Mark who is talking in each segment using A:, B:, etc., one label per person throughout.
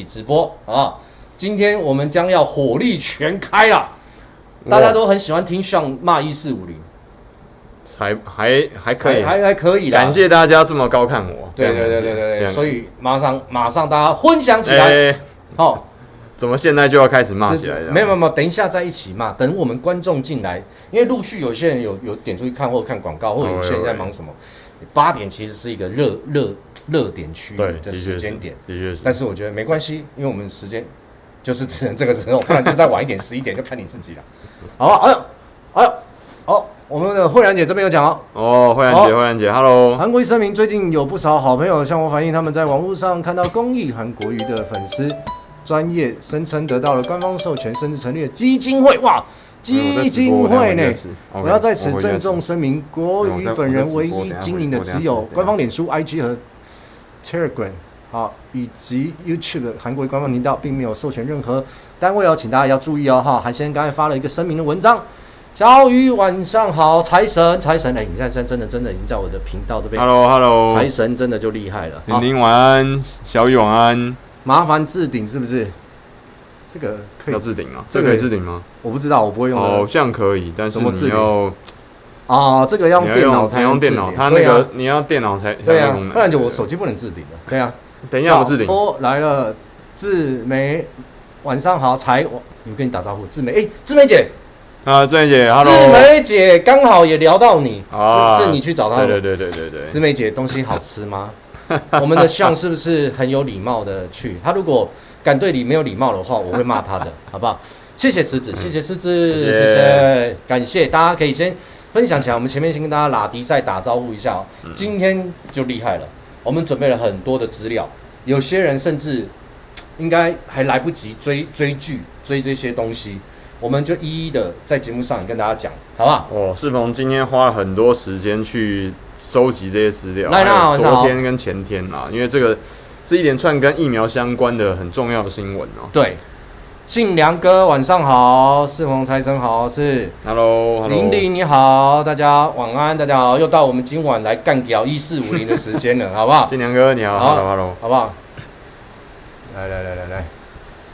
A: 起直播啊！今天我们将要火力全开了，大家都很喜欢听上骂一四五零，
B: 还还还可以，
A: 还还可以的。
B: 感谢大家这么高看我，
A: 对对对对对对，所以马上马上大家分享起来，好。
B: 怎么现在就要开始骂起来了？
A: 没有没有没有，等一下再一起骂。等我们观众进来，因为陆续有些人有有点出去看或者看广告，或者有些人在忙什么。八点其实是一个热热热点区域的时间点，的确是。但是我觉得没关系，因为我们时间就是只能这个时候，不然就再晚一点，十一点就看你自己了。好，哎呦，哎呦，好，我们的慧兰姐这边有讲哦。
B: 哦，慧兰姐，慧兰姐，Hello。
A: 韩国瑜声明，最近有不少好朋友向我反映，他们在网络上看到公益韩国瑜的粉丝。专业声称得到了官方授权，甚至成立了基金会。哇，基金会呢？我要在此郑重声明，国瑜本人唯一经营的只有官方脸书、IG 和 Telegram，好，以及 YouTube 的韩国官方频道，并没有授权任何单位哦，请大家要注意哦。哈，韩先生刚才发了一个声明的文章。小雨晚上好，财神财神，哎，你看现在真的真的已经在我的频道这边。
B: Hello Hello，
A: 财神真的就厉害了。
B: 玲玲晚安，小雨晚安。
A: 麻烦置顶是不是？这个可以
B: 要置顶吗？这个可以置顶吗？
A: 我不知道，我不会用。
B: 好像可以，但是你要
A: 啊，这个要用电脑才
B: 用电脑，它那个你要电脑才
A: 对啊，不然就我手机不能置顶的。可以啊，
B: 等一下我置顶。
A: 哦，来了，志梅，晚上好，才我，有跟你打招呼，志梅，哎，志梅姐
B: 啊，志梅姐，Hello，
A: 志梅姐刚好也聊到你啊，是你去找她？
B: 对对对对对对，
A: 志梅姐东西好吃吗？我们的相是不是很有礼貌的去？他如果敢对你没有礼貌的话，我会骂他的，好不好？谢谢狮子，谢谢狮子，谢谢，感谢大家可以先分享起来。我们前面先跟大家拉迪赛打招呼一下哦。今天就厉害了，我们准备了很多的资料，有些人甚至应该还来不及追追剧追这些东西，我们就一一的在节目上也跟大家讲，好不好？
B: 哦，世鹏今天花了很多时间去。收集这些资料，还有昨天跟前天啊，因为这个是一连串跟疫苗相关的很重要的新闻哦。
A: 对，信良哥晚上好，四凤财神好，是
B: ，Hello，
A: 玲玲你好，大家晚安，大家好，又到我们今晚来干掉一四五零的时间了，好不好？
B: 信良哥你好，Hello，Hello，
A: 好不好？来来来来来，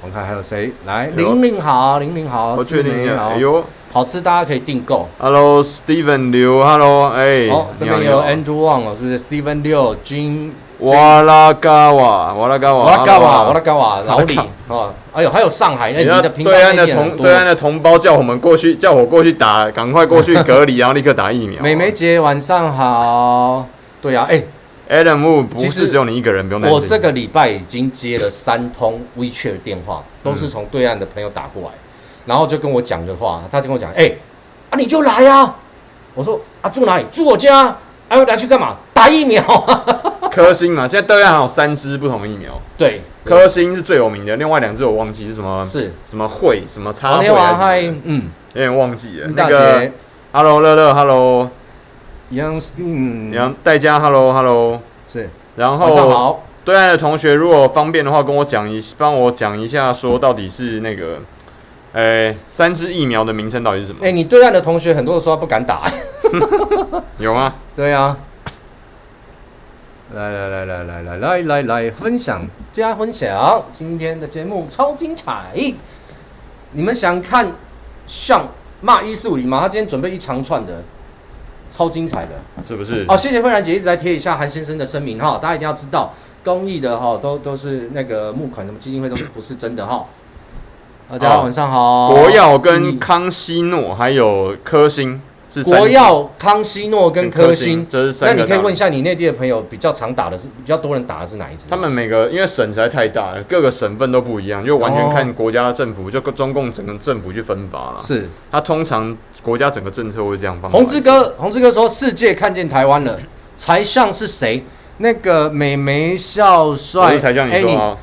A: 我们看还有谁来？玲玲好，玲玲好，
B: 我确定你好，
A: 哎呦。好吃，大家可以订购。
B: Hello，Steven 刘，Hello，哎，
A: 哦，这边有 Andrew Wang 哦，是不是？Steven 刘，Jin，
B: 瓦拉嘎瓦，瓦拉嘎瓦，
A: 瓦拉嘎瓦，瓦拉嘎瓦，老李哦，哎呦，还有上海，那你的
B: 对岸的同对岸的同胞叫我们过去，叫我过去打，赶快过去隔离，然后立刻打疫苗。
A: 美眉姐晚上好，对啊，哎
B: ，Adam 不是只有你一个人，不用担心。
A: 我这个礼拜已经接了三通 WeChat 电话，都是从对岸的朋友打过来。然后就跟我讲的话，他就跟我讲，哎、欸，啊你就来呀、啊！我说啊住哪里？住我家。哎、啊，拿去干嘛？打疫苗。
B: 科兴嘛，现在对岸还有三支不同的疫苗。
A: 对，
B: 科兴是最有名的，另外两支我忘记是什么，是什么会什么插会还是嗯，有点忘记了。那个，Hello 乐乐，Hello，
A: 杨嗯
B: 杨代家，Hello Hello，
A: 是。
B: 然后。对岸的同学如果方便的话，跟我讲一，帮我讲一下，说到底是那个。哎、欸，三支疫苗的名称到底是什么？哎、
A: 欸，你对岸的同学很多的时候不敢打，
B: 有吗？
A: 对啊，来来来来来来来来来分享加分享，今天的节目超精彩！你们想看像骂一四五零吗？他今天准备一长串的，超精彩的，
B: 是不是？
A: 哦，谢谢慧兰姐一直在贴一下韩先生的声明哈，大家一定要知道，公益的哈都都是那个募款什么基金会都是不是真的哈。大家晚上好。
B: 国药跟康熙诺还有科兴是
A: 国药、康熙诺跟科兴，这是三。那你可以问一下你内地的朋友，比较常打的是比较多人打的是哪一支？
B: 他们每个因为省实在太大了，各个省份都不一样，就完全看国家政府，就中共整个政府去分发了。
A: 是，
B: 他通常国家整个政策会这样放。
A: 红之哥，红之哥说世界看见台湾了，才像是谁？那个美眉笑帅，
B: 才像你说啊。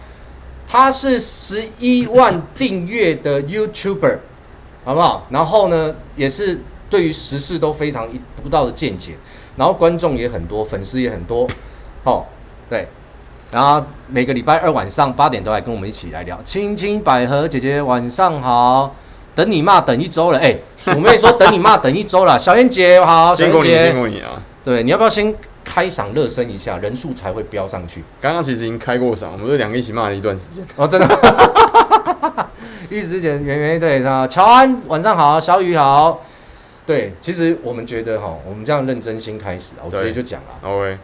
A: 他是十一万订阅的 YouTuber，好不好？然后呢，也是对于时事都非常一独到的见解，然后观众也很多，粉丝也很多，哦，对，然后每个礼拜二晚上八点都来跟我们一起来聊。青青百合姐姐晚上好，等你骂等一周了，哎，鼠妹说等你骂等一周了，小燕姐好，小燕姐，
B: 辛苦你啊，
A: 对，你要不要先开嗓热身一下，人数才会飙上去。
B: 刚刚其实已经开过嗓，我们这两个一起骂了一段时间。
A: 哦，真的。一时间，圆圆对啊，乔安晚上好，小雨好。对，其实我们觉得哈，我们这样认真心开始啊，我直接就讲了。
B: OK，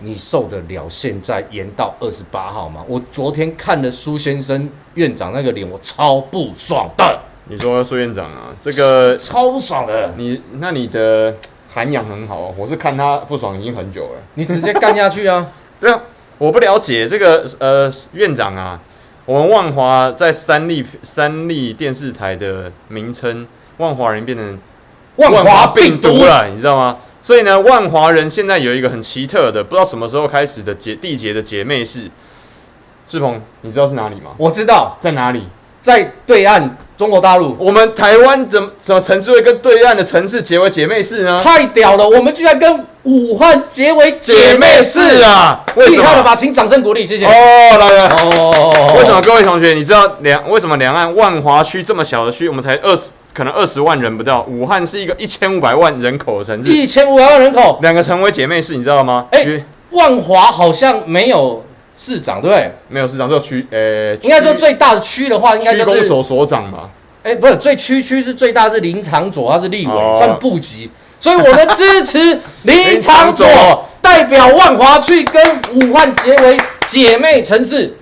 A: 你受得了现在延到二十八号吗？我昨天看了苏先生院长那个脸，我超不爽的。
B: 你说苏院长啊，这个
A: 超不爽的。
B: 你那你的涵养很好哦，我是看他不爽已经很久了。
A: 你直接干下去啊？
B: 对啊，我不了解这个呃院长啊，我们万华在三立三立电视台的名称，万华人变成。万华病毒了，你知道吗？所以呢，万华人现在有一个很奇特的，不知道什么时候开始的姐缔结的姐妹市。志鹏，你知道是哪里吗？
A: 我知道
B: 在哪里，
A: 在对岸中国大陆。
B: 我们台湾怎么怎么城市会跟对岸的城市结为姐妹市呢？
A: 太屌了，我们居然跟武汉结为姐妹市啊！厉害了吧？请掌声鼓励，谢谢。
B: 哦，来来哦，为什么各位同学，你知道两为什么两岸万华区这么小的区，我们才二十？可能二十万人不到，武汉是一个一千五百万人口的城市，
A: 一千五百万人口，
B: 两个成为姐妹市，你知道吗？
A: 哎、欸，万华好像没有市长，对不对？
B: 没有市长，只有区，呃、欸，
A: 应该说最大的区的话，应该就是
B: 公所所长吧？
A: 哎、欸，不是，最区区是最大是林长佐，他是立委，哦、算部级，所以我们支持林长佐 代表万华去跟武汉结为姐妹城市。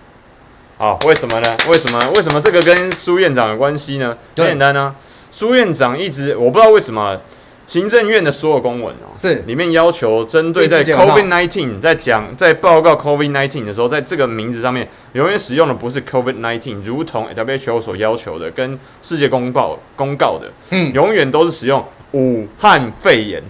B: 好，为什么呢？为什么？为什么这个跟苏院长有关系呢？很简单呢。苏院长一直我不知道为什么，行政院的所有公文哦，
A: 是里
B: 面要求针对在 COVID nineteen 在讲在报告 COVID nineteen 的时候，在这个名字上面永远使用的不是 COVID nineteen，如同 WHO 所要求的，跟世界公报公告的，嗯，永远都是使用武汉肺炎，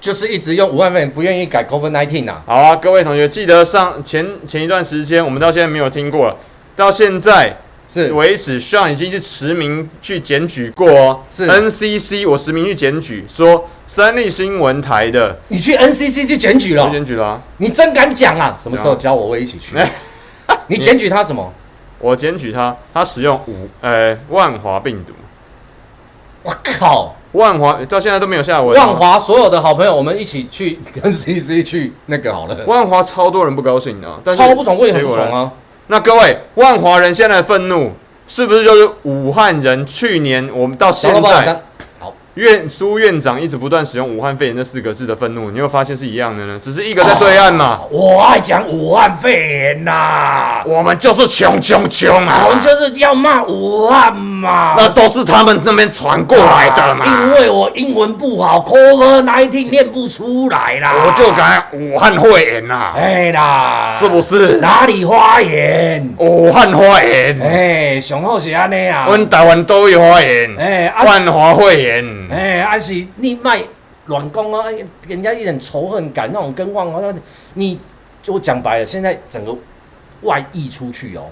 A: 就是一直用武汉肺炎，不愿意改 COVID nineteen 啊。
B: 好啊，各位同学记得上前前一段时间，我们到现在没有听过了，到现在。是为止，虽然已经是实名去检举过哦。是 NCC，我实名去检举，说三立新闻台的，
A: 你去 NCC 去检举了？
B: 检举了、啊，
A: 你真敢讲啊？什么时候教我，我一起去？你检举他什么？
B: 我检举他，他使用五呃万华病毒。
A: 我靠，
B: 万华到现在都没有下文。
A: 万华所有的好朋友，我们一起去 NCC 去那个好了。
B: 万华超多人不高兴的、啊，
A: 超不爽，为什么不爽啊？
B: 那各位，万华人现在愤怒是不是就是武汉人？去年我们到现在。院苏院长一直不断使用“武汉肺炎”这四个字的愤怒，你有发现是一样的呢？只是一个在对岸嘛。
A: 哦、我爱讲武汉肺炎呐、啊，
B: 我们就是穷穷穷啊，
A: 我们就是要骂武汉嘛。
B: 那都是他们那边传过来的嘛。
A: 因为我英文不好，COVID-19 念不出来啦。
B: 我就讲武汉肺炎呐、啊，
A: 哎啦，
B: 是不是？
A: 哪里发炎？
B: 武汉肺炎。
A: 哎，上好是安尼啊。
B: 我们台湾都有发炎。哎，万华肺炎。
A: 哎，阿喜，你卖软工啊，人家一点仇恨感那种跟万华，你就讲白了，现在整个外溢出去哦，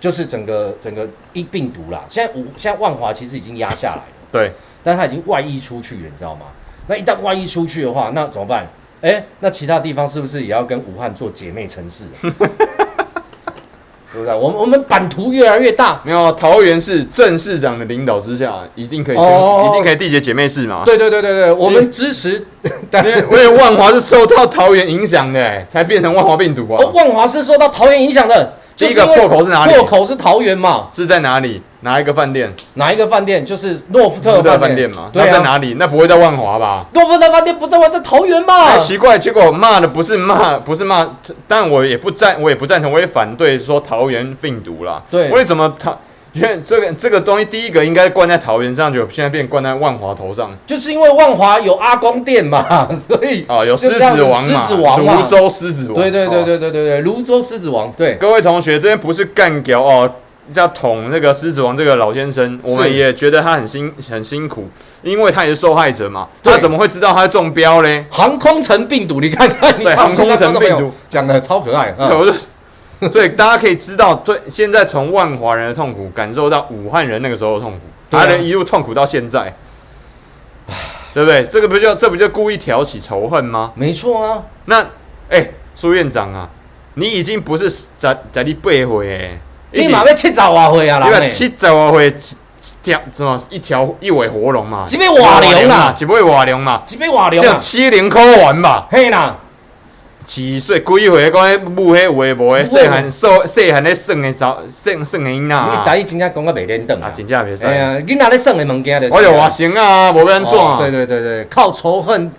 A: 就是整个整个一病毒啦。现在武现在万华其实已经压下来了，
B: 对，
A: 但是它已经外溢出去了，你知道吗？那一旦外溢出去的话，那怎么办？哎，那其他地方是不是也要跟武汉做姐妹城市？对不对？我们我们版图越来越大。
B: 没有，桃园市郑市长的领导之下，一定可以，一定可以缔结姐妹市嘛？
A: 对对对对对，我们支持。
B: 因为因为万华是受到桃园影响的，才变成万华病毒啊。
A: 万华是受到桃园影响的。
B: 第一个破口是哪里？
A: 破口是桃园嘛？
B: 是在哪里？哪一个饭店？
A: 哪一个饭店？就是诺福特饭店
B: 嘛？那在哪里？那不会在万华吧？
A: 诺福特饭店不在万，在桃园嘛？
B: 哎，奇怪，结果骂的不是骂，不是骂，但我也不赞，我也不赞同，我也反对说桃园病毒啦。
A: 对，
B: 为什么他？因为这个这个东西，第一个应该灌在桃园上，就现在变灌在万华头上。
A: 就是因为万华有阿公店嘛，所以
B: 啊，有狮子王嘛，
A: 狮子王嘛，
B: 芦洲狮子王。
A: 对对对对对对对，芦洲狮子王。对，
B: 各位同学，这边不是干掉哦，要捅那个狮子王这个老先生，我们也觉得他很辛很辛苦，因为他也是受害者嘛。他怎么会知道他中标嘞？
A: 航空城病毒，你看看，
B: 对，航空城病毒
A: 讲的超可爱。
B: 所以大家可以知道，对，现在从万华人的痛苦感受到武汉人那个时候的痛苦，他能一路痛苦到现在，对不对？这个不就这不就故意挑起仇恨吗？
A: 没错啊。
B: 那哎，苏院长啊，你已经不是在在你背回哎，
A: 你嘛要七十瓦回啊，
B: 你把七十外岁一条什么一条一尾活龙嘛？
A: 一尾瓦龙啊？
B: 一尾瓦龙嘛？
A: 一尾瓦龙？
B: 叫七零扣完吧？
A: 嘿啦。
B: 几岁几岁讲迄母迄有诶无诶，细汉细细汉咧耍诶早耍耍诶囡仔啊！
A: 你台语真正讲个袂连登啊，
B: 真正袂使。
A: 哎呀，囡仔咧耍诶物件就是。
B: 我有外省啊，无变安怎？
A: 对对对对，靠仇恨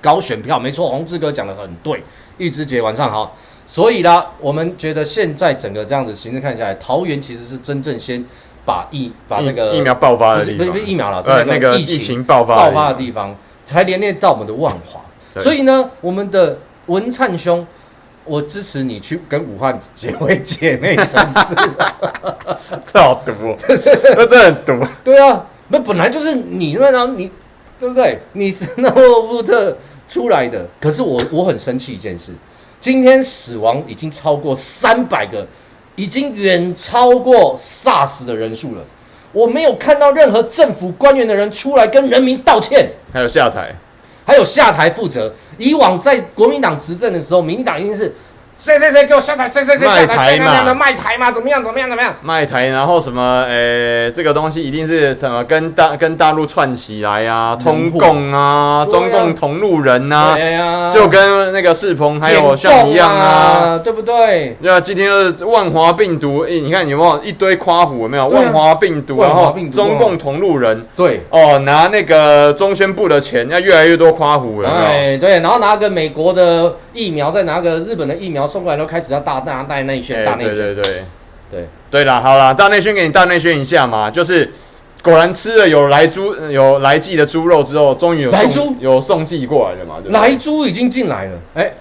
A: 搞选票，没错，宏志哥讲得很对。玉芝姐晚上好。所以啦，我们觉得现在整个这样子形势看下来，桃园其实是真正先把疫把这个
B: 疫苗爆发的地方，
A: 不是不是疫苗了，是
B: 那个疫情爆发
A: 爆发的地方，才连累到我们的万华。所以呢，我们的文灿兄，我支持你去跟武汉结为姐妹城市。
B: 这好毒，那 这很毒。
A: 对啊，那本来就是你那然后你对不对？你是那沃夫特出来的，可是我我很生气一件事。今天死亡已经超过三百个，已经远超过 SARS 的人数了。我没有看到任何政府官员的人出来跟人民道歉，
B: 还有下台，
A: 还有下台负责。以往在国民党执政的时候，民进党一定是。谁谁谁给我下台？谁谁谁下台嘛？卖台嘛？怎么样？怎么样？怎么样？
B: 卖台，然后什么？诶，这个东西一定是怎么跟大跟大陆串起来啊？通共啊，中共同路人呐，就跟那个世鹏还有像一样啊，
A: 对不对？
B: 对啊，今天是万华病毒，诶，你看有没有一堆夸虎？有没有万华病毒？然后中共同路人，
A: 对
B: 哦，拿那个中宣部的钱，要越来越多夸虎，有没有？
A: 对，然后拿个美国的疫苗，再拿个日本的疫苗。送过来都开始要大大大内宣，大内宣，
B: 对对对。
A: 对。
B: 对啦，好啦，大内宣给你大内宣一下嘛，就是果然吃了有来猪有来记的猪肉之后，终于有来猪？有送寄过来了嘛，对
A: 来猪已经进来了，哎，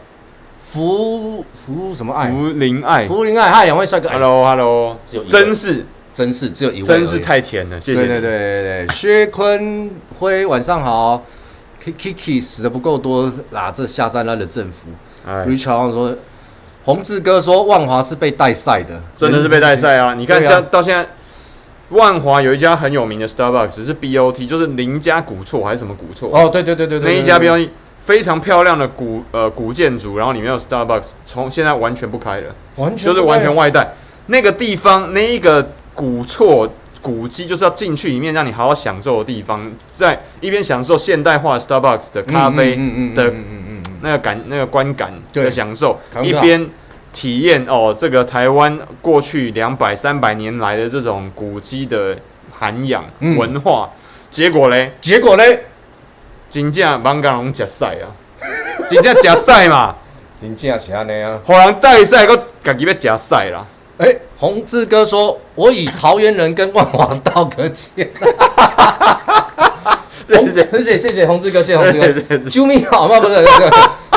A: 福福什么爱？
B: 福林爱，
A: 福林爱，嗨，两位帅哥
B: ，Hello Hello，真是。
A: 真是只有一位，
B: 真是太甜了，谢谢，
A: 对对对对对，薛坤辉晚上好，Kiki 死的不够多啦，这下三滥的政府，哎，Richard 说。宏志哥说：“万华是被带赛的，
B: 真的是被带赛啊！你看，像到现在，万华有一家很有名的 Starbucks，是 BOT，就是林家古厝还是什么古厝？
A: 哦，对对对对对，
B: 那一家 BOT 非常漂亮的古呃古建筑，然后里面有 Starbucks，从现在完全不开了，
A: 完全
B: 就是完全外带。那个地方，那一个古厝古迹，就是要进去里面让你好好享受的地方，在一边享受现代化 Starbucks 的咖啡的。”那个感，那个观感的享受，一边体验哦，这个台湾过去两百三百年来的这种古迹的涵养文化，嗯、结果嘞？
A: 结果嘞？
B: 真正艋舺龙食赛啊！真正食赛嘛？
A: 真正是安尼啊！
B: 互人带赛，佮家己要食赛啦！
A: 哎、欸，宏志哥说，我以桃园人跟万华道个歉。谢谢谢谢谢谢宏志哥，谢谢宏志哥，救命好吗？不是那个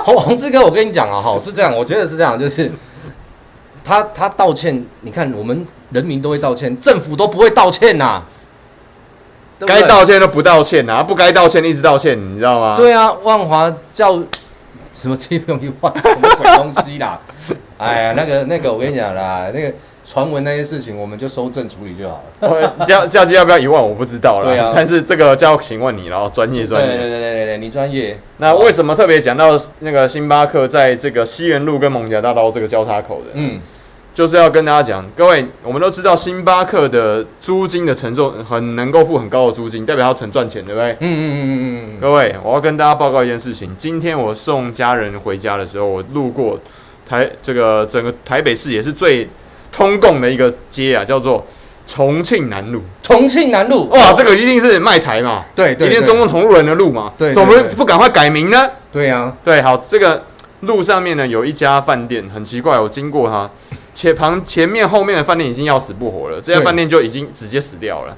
A: 宏宏志哥，我跟你讲啊，哈，是这样，我觉得是这样，就是他他道歉，你看我们人民都会道歉，政府都不会道歉呐，
B: 该道歉都不道歉呐，不该道歉一直道歉，你知道吗？
A: 对啊，万华叫什么七用一万什么鬼东西啦？哎呀，那个那个我跟你讲啦，那个。传闻那些事情，我们就收证处理就好了。
B: 价价金要不要一万，我不知道啦。对啊，但是这个就要请问你了，专业专业。
A: 对对对对对，你专业。
B: 那为什么特别讲到那个星巴克在这个西园路跟艋舺大道这个交叉口的？嗯，就是要跟大家讲，各位，我们都知道星巴克的租金的承重很能够付很高的租金，代表它很赚钱，对不对？嗯嗯嗯嗯嗯。各位，我要跟大家报告一件事情，今天我送家人回家的时候，我路过台这个整个台北市也是最。通共的一个街啊，叫做重庆南路。
A: 重庆南路，
B: 哇，这个一定是卖台嘛？
A: 对对，
B: 一定中共同路人的路嘛？对，怎么不赶快改名呢？
A: 对呀，
B: 对，好，这个路上面呢有一家饭店，很奇怪，我经过它，前旁前面后面的饭店已经要死不活了，这家饭店就已经直接死掉了。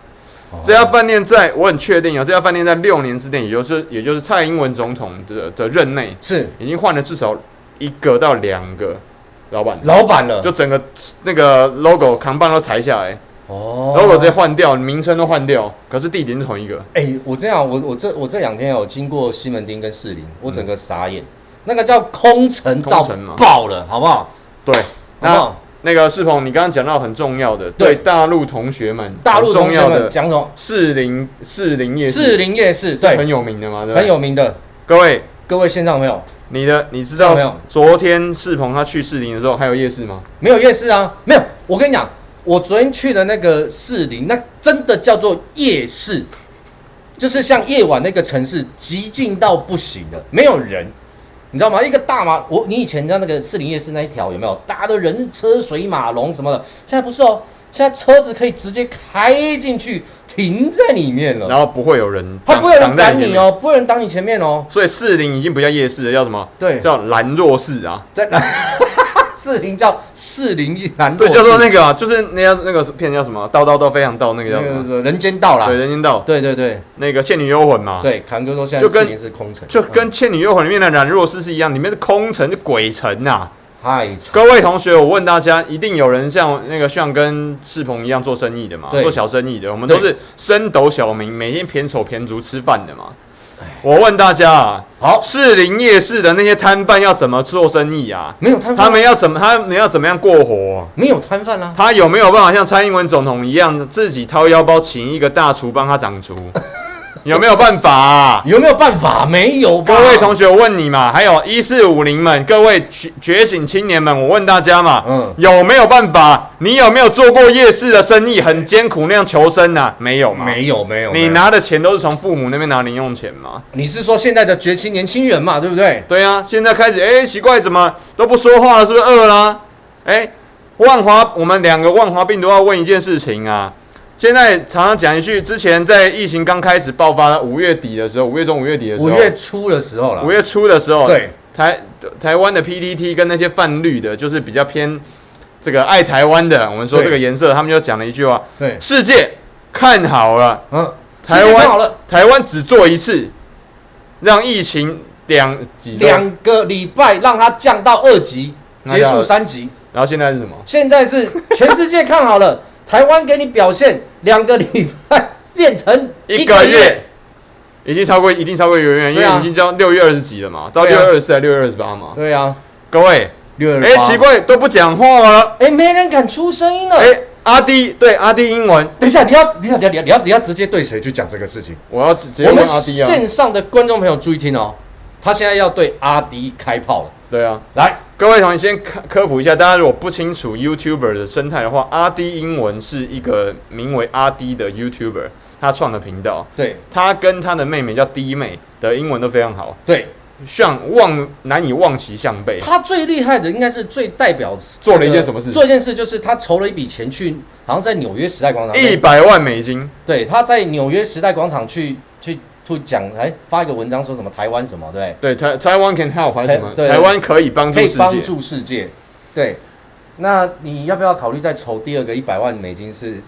B: 这家饭店在我很确定哦，这家饭店在六年之内，也就是也就是蔡英文总统的的任内，是。已经换了至少一个到两个。老板，
A: 老板了，
B: 就整个那个 logo 扛棒都裁下来，哦，logo 直接换掉，名称都换掉，可是地点是同一个。
A: 哎、欸，我这样，我我这我这两天有经过西门町跟士林，我整个傻眼，嗯、那个叫空城到爆了，好不好？
B: 对，那那个世鹏，你刚刚讲到很重要的，对，对大陆同学们，大陆同学们讲什么？士林士林夜市，
A: 士林夜市，对，
B: 很有名的嘛，对，
A: 很有名的，
B: 各位。
A: 各位线上朋友，
B: 你的你知道没有？昨天世鹏他去士林的时候，还有夜市吗？
A: 没有夜市啊，没有。我跟你讲，我昨天去的那个士林，那真的叫做夜市，就是像夜晚那个城市，寂静到不行的，没有人，你知道吗？一个大马，我你以前在那个士林夜市那一条有没有？大家都人车水马龙什么的，现在不是哦，现在车子可以直接开进去，停在里面了，
B: 然后不会有人，
A: 他不会有人挡你哦，不会有人挡你前面哦。
B: 所以士林已经不叫夜市了，叫什么？
A: 对，
B: 叫兰若寺啊，
A: 在。士林叫四零一兰，
B: 对，叫做那个啊，就是那家那个片叫什么？道道都非常道那个叫什么？
A: 人间道啦，
B: 对，人间道，
A: 对对对，
B: 那个《倩女幽魂》嘛，
A: 对，坎哥说现在就跟是空城，
B: 就跟《倩女幽魂》里面的兰若思是一样，里面是空城，是鬼城呐。
A: 嗨，
B: 各位同学，我问大家，一定有人像那个像跟世鹏一样做生意的嘛？做小生意的，我们都是升斗小民，每天偏手偏足吃饭的嘛。我问大家啊，好，士林夜市的那些摊贩要怎么做生意啊？
A: 没有摊贩，
B: 他们要怎么？他们要怎么样过活？
A: 没有摊贩啊。
B: 他有没有办法像蔡英文总统一样，自己掏腰包请一个大厨帮他掌厨？有没有办法啊？
A: 有没有办法？没有。
B: 各位同学，我问你嘛，还有一四五零们，各位觉觉醒青年们，我问大家嘛，嗯，有没有办法？你有没有做过夜市的生意，很艰苦那样求生呐？没有嘛？
A: 没有，没有。
B: 你拿的钱都是从父母那边拿零用钱吗？
A: 你是说现在的崛起年轻人嘛，对不对？
B: 对啊，现在开始，哎，奇怪，怎么都不说话了？是不是饿了？哎，万华，我们两个万华病毒要问一件事情啊。现在常常讲一句，之前在疫情刚开始爆发的五月底的时候，五月中、五月底的时候，
A: 五月初的时候了。
B: 五月初的时候，
A: 对
B: 台台湾的 PTT 跟那些泛绿的，就是比较偏这个爱台湾的，我们说这个颜色，他们就讲了一句话：对，世界看好了，嗯，台湾好了台湾只做一次，让疫情两几
A: 两个礼拜让它降到二级，结束三级。
B: 然后现在是什么？
A: 现在是全世界看好了。台湾给你表现两个礼拜变成一个月，
B: 已经超过，一定超过一个月，因为已经到六月二十几了嘛，到六月二十四还六月二十八嘛。
A: 对啊，
B: 各位，六月哎，奇怪，都不讲话了，
A: 哎，没人敢出声音了。
B: 哎，阿迪，对，阿迪英文，
A: 等一下，你要，你要，你要，你要，你要直接对谁去讲这个事情？
B: 我要直接问阿滴啊。
A: 线上的观众朋友注意听哦，他现在要对阿迪开炮了。
B: 对啊，
A: 来。
B: 各位同学，先科科普一下，大家如果不清楚 YouTuber 的生态的话，阿 D 英文是一个名为阿 D 的 YouTuber，他创的频道。
A: 对，
B: 他跟他的妹妹叫 D 妹的英文都非常好。
A: 对，
B: 像望难以望其项背。
A: 他最厉害的应该是最代表
B: 做了一件什么事？
A: 做一件事就是他筹了一笔钱去，好像在纽约时代广场
B: 一百万美金。
A: 对，他在纽约时代广场去去。会讲哎，发一个文章说什么台湾什么对
B: 对台台湾 can help 还是什么台湾可以帮助世界
A: 帮助世界对，那你要不要考虑再筹第二个一百万美金？是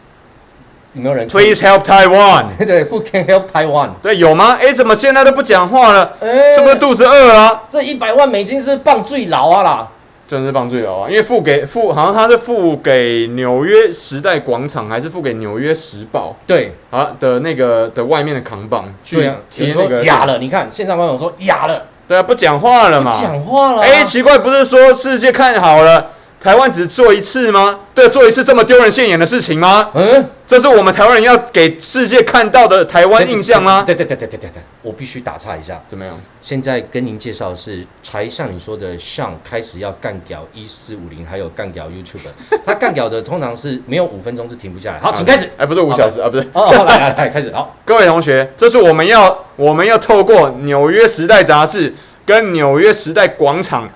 A: 有没有人
B: ？Please help Taiwan。
A: 对，Who can help Taiwan？
B: 对，有吗？哎，怎么现在都不讲话了？哎，是不是肚子饿啊？
A: 这一百万美金是棒最牢啊啦！
B: 真是棒最好啊！因为付给付，好像他是付给纽约时代广场，还是付给纽约时报？
A: 对，
B: 啊的那个的外面的扛棒去贴
A: 那个哑了。你看线上观众说哑了，
B: 对啊，不讲话了嘛，
A: 不讲话了。
B: 哎，奇怪，不是说世界看好了？台湾只做一次吗？对，做一次这么丢人现眼的事情吗？嗯，这是我们台湾人要给世界看到的台湾印象吗？
A: 对对对对对对对，我必须打岔一下，
B: 怎么样？
A: 现在跟您介绍的是才像你说的，像开始要干掉一四五零，还有干掉 YouTube，他干掉的通常是没有五分钟是停不下来。好，请开始。
B: 哎，不是五小时啊，不是。
A: 哦，来来来，开始。好，
B: 各位同学，这是我们要我们要透过《纽约时代》杂志跟《纽约时代》广场。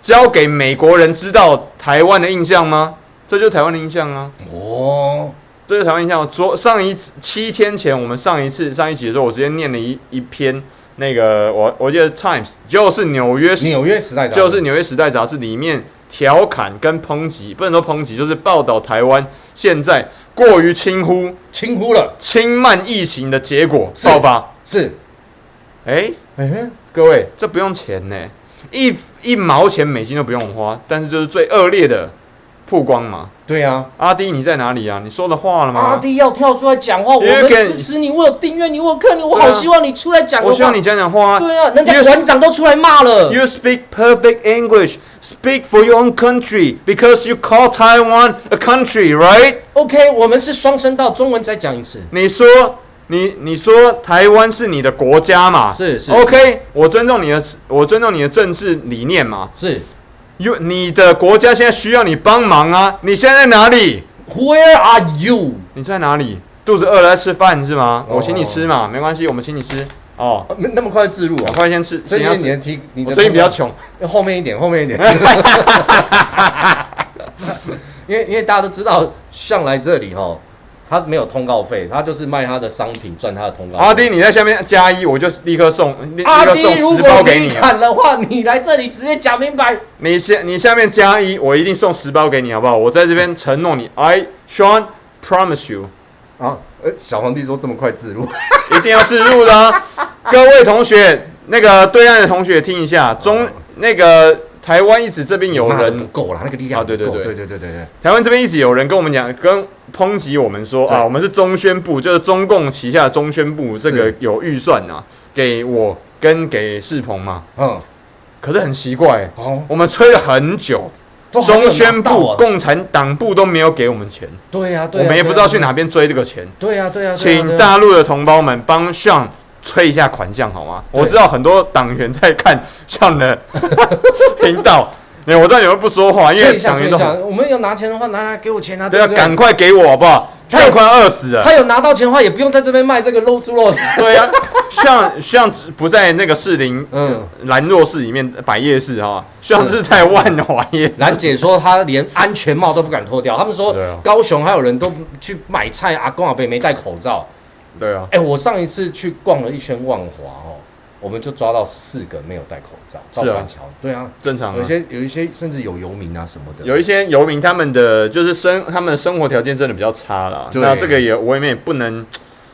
B: 交给美国人知道台湾的印象吗？这就是台湾的印象啊！哦，这就是台湾印象。昨上一次七天前，我们上一次上一集的时候，我直接念了一一篇那个我我记得 Times 就是纽约
A: 纽约时代
B: 就是纽约时代杂志里面调侃跟抨击，不能说抨击，就是报道台湾现在过于轻忽
A: 轻忽了
B: 轻慢疫情的结果爆发
A: 是。
B: 哎哎，各位这不用钱呢。一一毛钱美金都不用花，但是就是最恶劣的曝光嘛。
A: 对啊，
B: 阿迪你在哪里啊？你说的话了吗？
A: 阿迪要跳出来讲话，我们支持你，我有订阅你，我有看你，我好希望你出来讲话。
B: 我希望你讲讲话。
A: 对啊，人家馆长都出来骂了。
B: You speak perfect English, speak for your own country because you call Taiwan a country, right?
A: OK，我们是双声道，中文再讲一次。
B: 你说。你你说台湾是你的国家嘛？
A: 是是。
B: OK，我尊重你的，我尊重你的政治理念嘛？
A: 是。
B: You，你的国家现在需要你帮忙啊！你现在在哪里
A: ？Where are you？
B: 你在哪里？肚子饿了，在吃饭是吗？Oh. 我请你吃嘛，没关系，我们请你吃。哦，
A: 没那么快自入啊，
B: 快先吃。
A: 最近你的提，你的
B: 最近比较穷，
A: 后面一点，后面一点。因为因为大家都知道，上来这里哈，他没有通告费，他就是卖他的商品赚他的通告费。
B: 阿丁，你在下面加一，我就立刻送，立刻送十
A: 包
B: 给你。
A: 砍的话，你来这里直接讲明白。
B: 你下你下面加一，我一定送十包给你，好不好？我在这边承诺你，I Sean promise you。
A: 啊，呃，小皇帝说这么快自入，
B: 一定要自入的啊。各位同学，那个对岸的同学听一下，中那个。台湾一直这边有人
A: 不够了，那个力量
B: 啊，对对对
A: 对对对对对。
B: 台湾这边一直有人跟我们讲，跟抨击我们说啊，我们是中宣部，就是中共旗下的中宣部，这个有预算啊，给我跟给世鹏嘛。嗯。可是很奇怪，哦我们吹了很久，中宣部、共产党部都没有给我们钱。
A: 对呀，
B: 我们也不知道去哪边追这个钱。
A: 对呀，对呀。
B: 请大陆的同胞们帮上。催一下款项好吗？我知道很多党员在看上的 频道，哎，我知道你们不说话，因为党员都
A: 我们要拿钱的话，拿来给我钱啊！
B: 对啊，赶快给我好不好？他快饿死了。
A: 他有拿到钱的话，也不用在这边卖这个肉猪肉。
B: 对啊，像像不在那个士林嗯兰若市里面摆夜市哈，像是在万华夜。
A: 兰姐说她连安全帽都不敢脱掉，他们说高雄还有人都去买菜，阿公阿伯没戴口罩。
B: 对啊，
A: 哎，我上一次去逛了一圈万华哦，我们就抓到四个没有戴口罩。是啊，对啊，
B: 正常。
A: 有些有一些甚至有游民啊什么的。
B: 有一些游民，他们的就是生他们的生活条件真的比较差啦。那这个也我也不能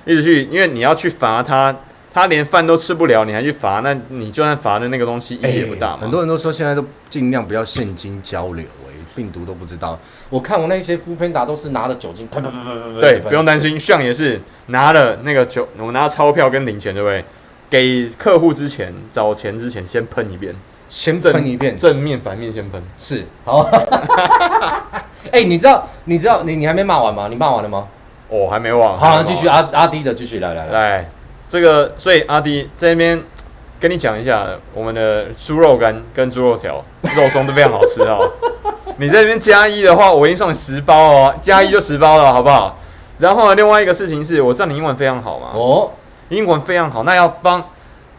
B: 一直去，因为你要去罚他，他连饭都吃不了，你还去罚，那你就算罚的那个东西意义也不大嘛。
A: 很多人都说现在都尽量不要现金交流。病毒都不知道，我看我那些 foodpanda 都是拿着酒精喷喷喷喷喷。
B: 对，不用担心，像也是拿了那个酒，我拿钞票跟零钱，对不对？给客户之前找钱之前先喷一遍，
A: 先喷一遍，
B: 正面反面先喷。
A: 是，好。哎、欸，你知道你知道你你还没骂完吗？你骂完了吗？
B: 我、哦、还没忘。
A: 好，继续阿阿迪的继续来来来，
B: 来，这个所以阿迪这边跟你讲一下，我们的猪肉干跟猪肉条肉松都非常好吃啊。你在这边加一的话，我已经送你十包哦，加一就十包了，好不好？然后另外一个事情是，我知道你英文非常好嘛，哦，英文非常好，那要帮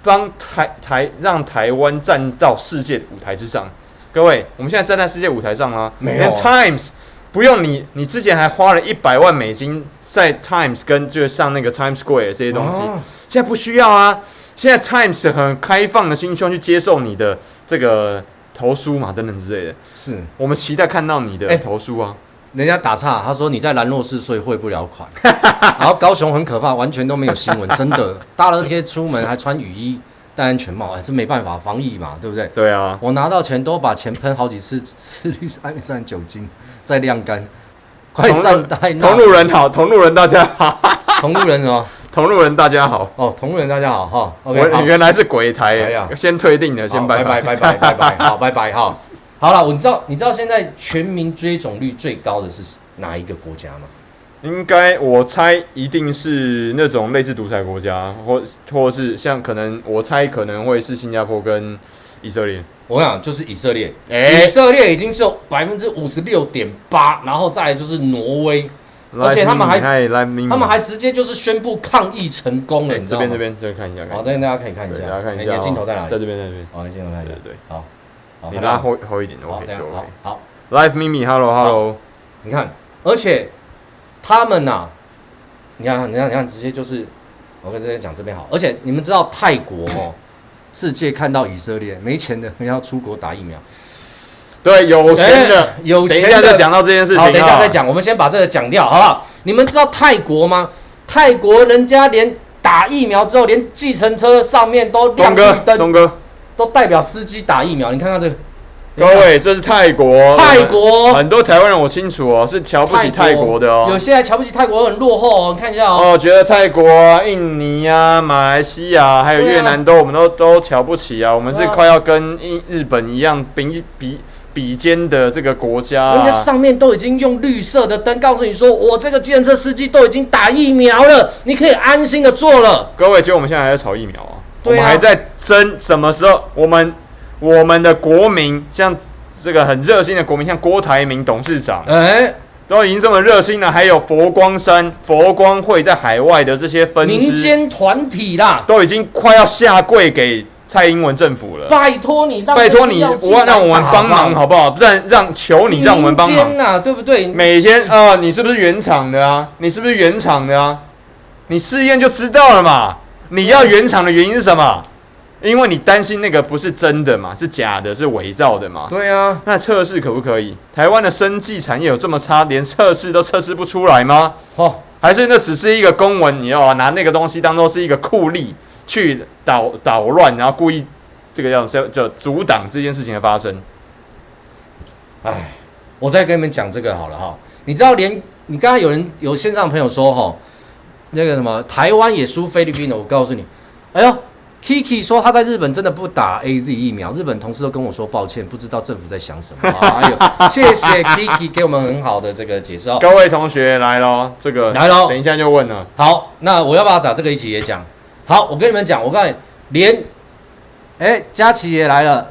B: 帮台台让台湾站到世界舞台之上。各位，我们现在站在世界舞台上吗？没有。Times 不用你，你之前还花了一百万美金在 Times 跟就是上那个 Times Square 这些东西，哦、现在不需要啊。现在 Times 很开放的心胸去接受你的这个。投书嘛，等等之类的，是我们期待看到你的投书啊。
A: 人家打岔，他说你在兰若寺，所以汇不了款。然后高雄很可怕，完全都没有新闻，真的。大热天出门还穿雨衣、戴安全帽，还是没办法防疫嘛，对不对？
B: 对啊。
A: 我拿到钱都把钱喷好几次，次氯酸酸酒精再晾干。快站台！
B: 同路人好，同路人大家好。
A: 同路人哦。
B: 同路人大家好
A: 哦，同路人大家好哈。
B: 我原来是鬼台，哎呀，先退订了，先拜
A: 拜拜拜拜拜，好拜拜 哈。好了，我知道你知道现在全民追踪率最高的是哪一个国家吗？
B: 应该我猜一定是那种类似独裁国家，或或是像可能我猜可能会是新加坡跟以色列。
A: 我想就是以色列，以色列已经是有百分之五十六点八，然后再来就是挪威。而且他们还，他们还直接就是宣布抗议成功了，你知道吗？
B: 这边这边这边看一下，
A: 好，这边大家可以看一下，大家看一下，你的镜头在哪里？
B: 在这边，在这边。
A: 好，镜头看一下，对对。好，
B: 你拉后后一点，OK，
A: 好，好。
B: Live Mimi，Hello，Hello。
A: 你看，而且他们呐，你看，你看，你看，直接就是，我跟这边讲这边好。而且你们知道泰国哦，世界看到以色列没钱的，要出国打疫苗。
B: 对，有钱的，有钱的。等一下再讲到这件事情，好
A: 等一下再讲。我们先把这个讲掉，好不好？你们知道泰国吗？泰国人家连打疫苗之后，连计程车上面都亮绿灯，东哥都代表司机打疫苗。你看看这个，
B: 各位，这是泰国。
A: 泰国
B: 很多台湾人我清楚哦，是瞧不起泰国的哦。
A: 有些还瞧不起泰国，很落后哦。你看一下哦。
B: 哦，觉得泰国啊、印尼啊、马来西亚还有越南都，我们都都瞧不起啊。我们是快要跟日日本一样比比。比肩的这个国家、啊，
A: 人家上面都已经用绿色的灯告诉你说，我这个计程车司机都已经打疫苗了，你可以安心的坐了。
B: 各位，其实我们现在还在炒疫苗啊，啊。我们还在争什么时候我们我们的国民，像这个很热心的国民，像郭台铭董事长，哎、欸，都已经这么热心了，还有佛光山佛光会在海外的这些分支
A: 民间团体啦，
B: 都已经快要下跪给蔡英文政府了。
A: 拜托你，
B: 拜托你，我让我们帮忙好不好？不然让求你让我们帮忙
A: 呐、啊，对不对？
B: 每天啊、呃，你是不是原厂的啊？你是不是原厂的啊？你试验就知道了嘛。你要原厂的原因是什么？因为你担心那个不是真的嘛，是假的，是伪造的嘛？
A: 对啊，
B: 那测试可不可以？台湾的生技产业有这么差，连测试都测试不出来吗？
A: 哦，
B: 还是那只是一个公文？你要拿那个东西当做是一个酷吏去捣捣乱，然后故意这个叫叫叫阻挡这件事情的发生？
A: 哎，我再跟你们讲这个好了哈。你知道连，连你刚刚有人有线上朋友说哈，那个什么台湾也输菲律宾了，我告诉你，哎呦。Kiki 说他在日本真的不打 AZ 疫苗，日本同事都跟我说抱歉，不知道政府在想什么。哎呦，谢谢 Kiki 给我们很好的这个解释哦。
B: 各位同学来喽，这个
A: 来喽，
B: 等一下就问了。
A: 好，那我要不要找这个一起也讲？好，我跟你们讲，我告诉你，连哎佳琪也来了。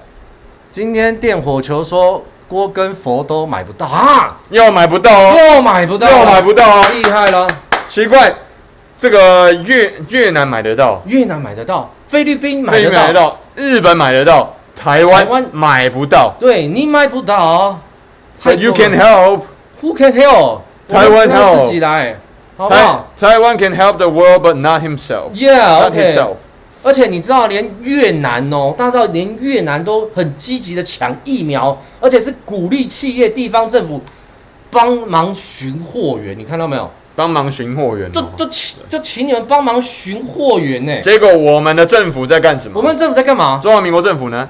A: 今天电火球说锅跟佛都买不到啊，
B: 又买不到哦，
A: 又买不到，
B: 又买不到哦，
A: 厉害了。
B: 奇怪，这个越越南买得到，
A: 越南买得到。菲律宾买得到，
B: 日本买得到，台湾买不到。
A: 对，你买不到。
B: But you can help.
A: Who can help?
B: 台湾 help
A: 自己来，好不好？
B: 台湾 can help the world, but not himself.
A: Yeah, OK. 而且你知道，连越南哦，大家知道，连越南都很积极的抢疫苗，而且是鼓励企业、地方政府帮忙寻货源。你看到没有？
B: 帮忙寻货源，
A: 就就请就请你们帮忙寻货源呢。
B: 结果我们的政府在干什么？
A: 我们政府在干嘛？
B: 中华民国政府呢？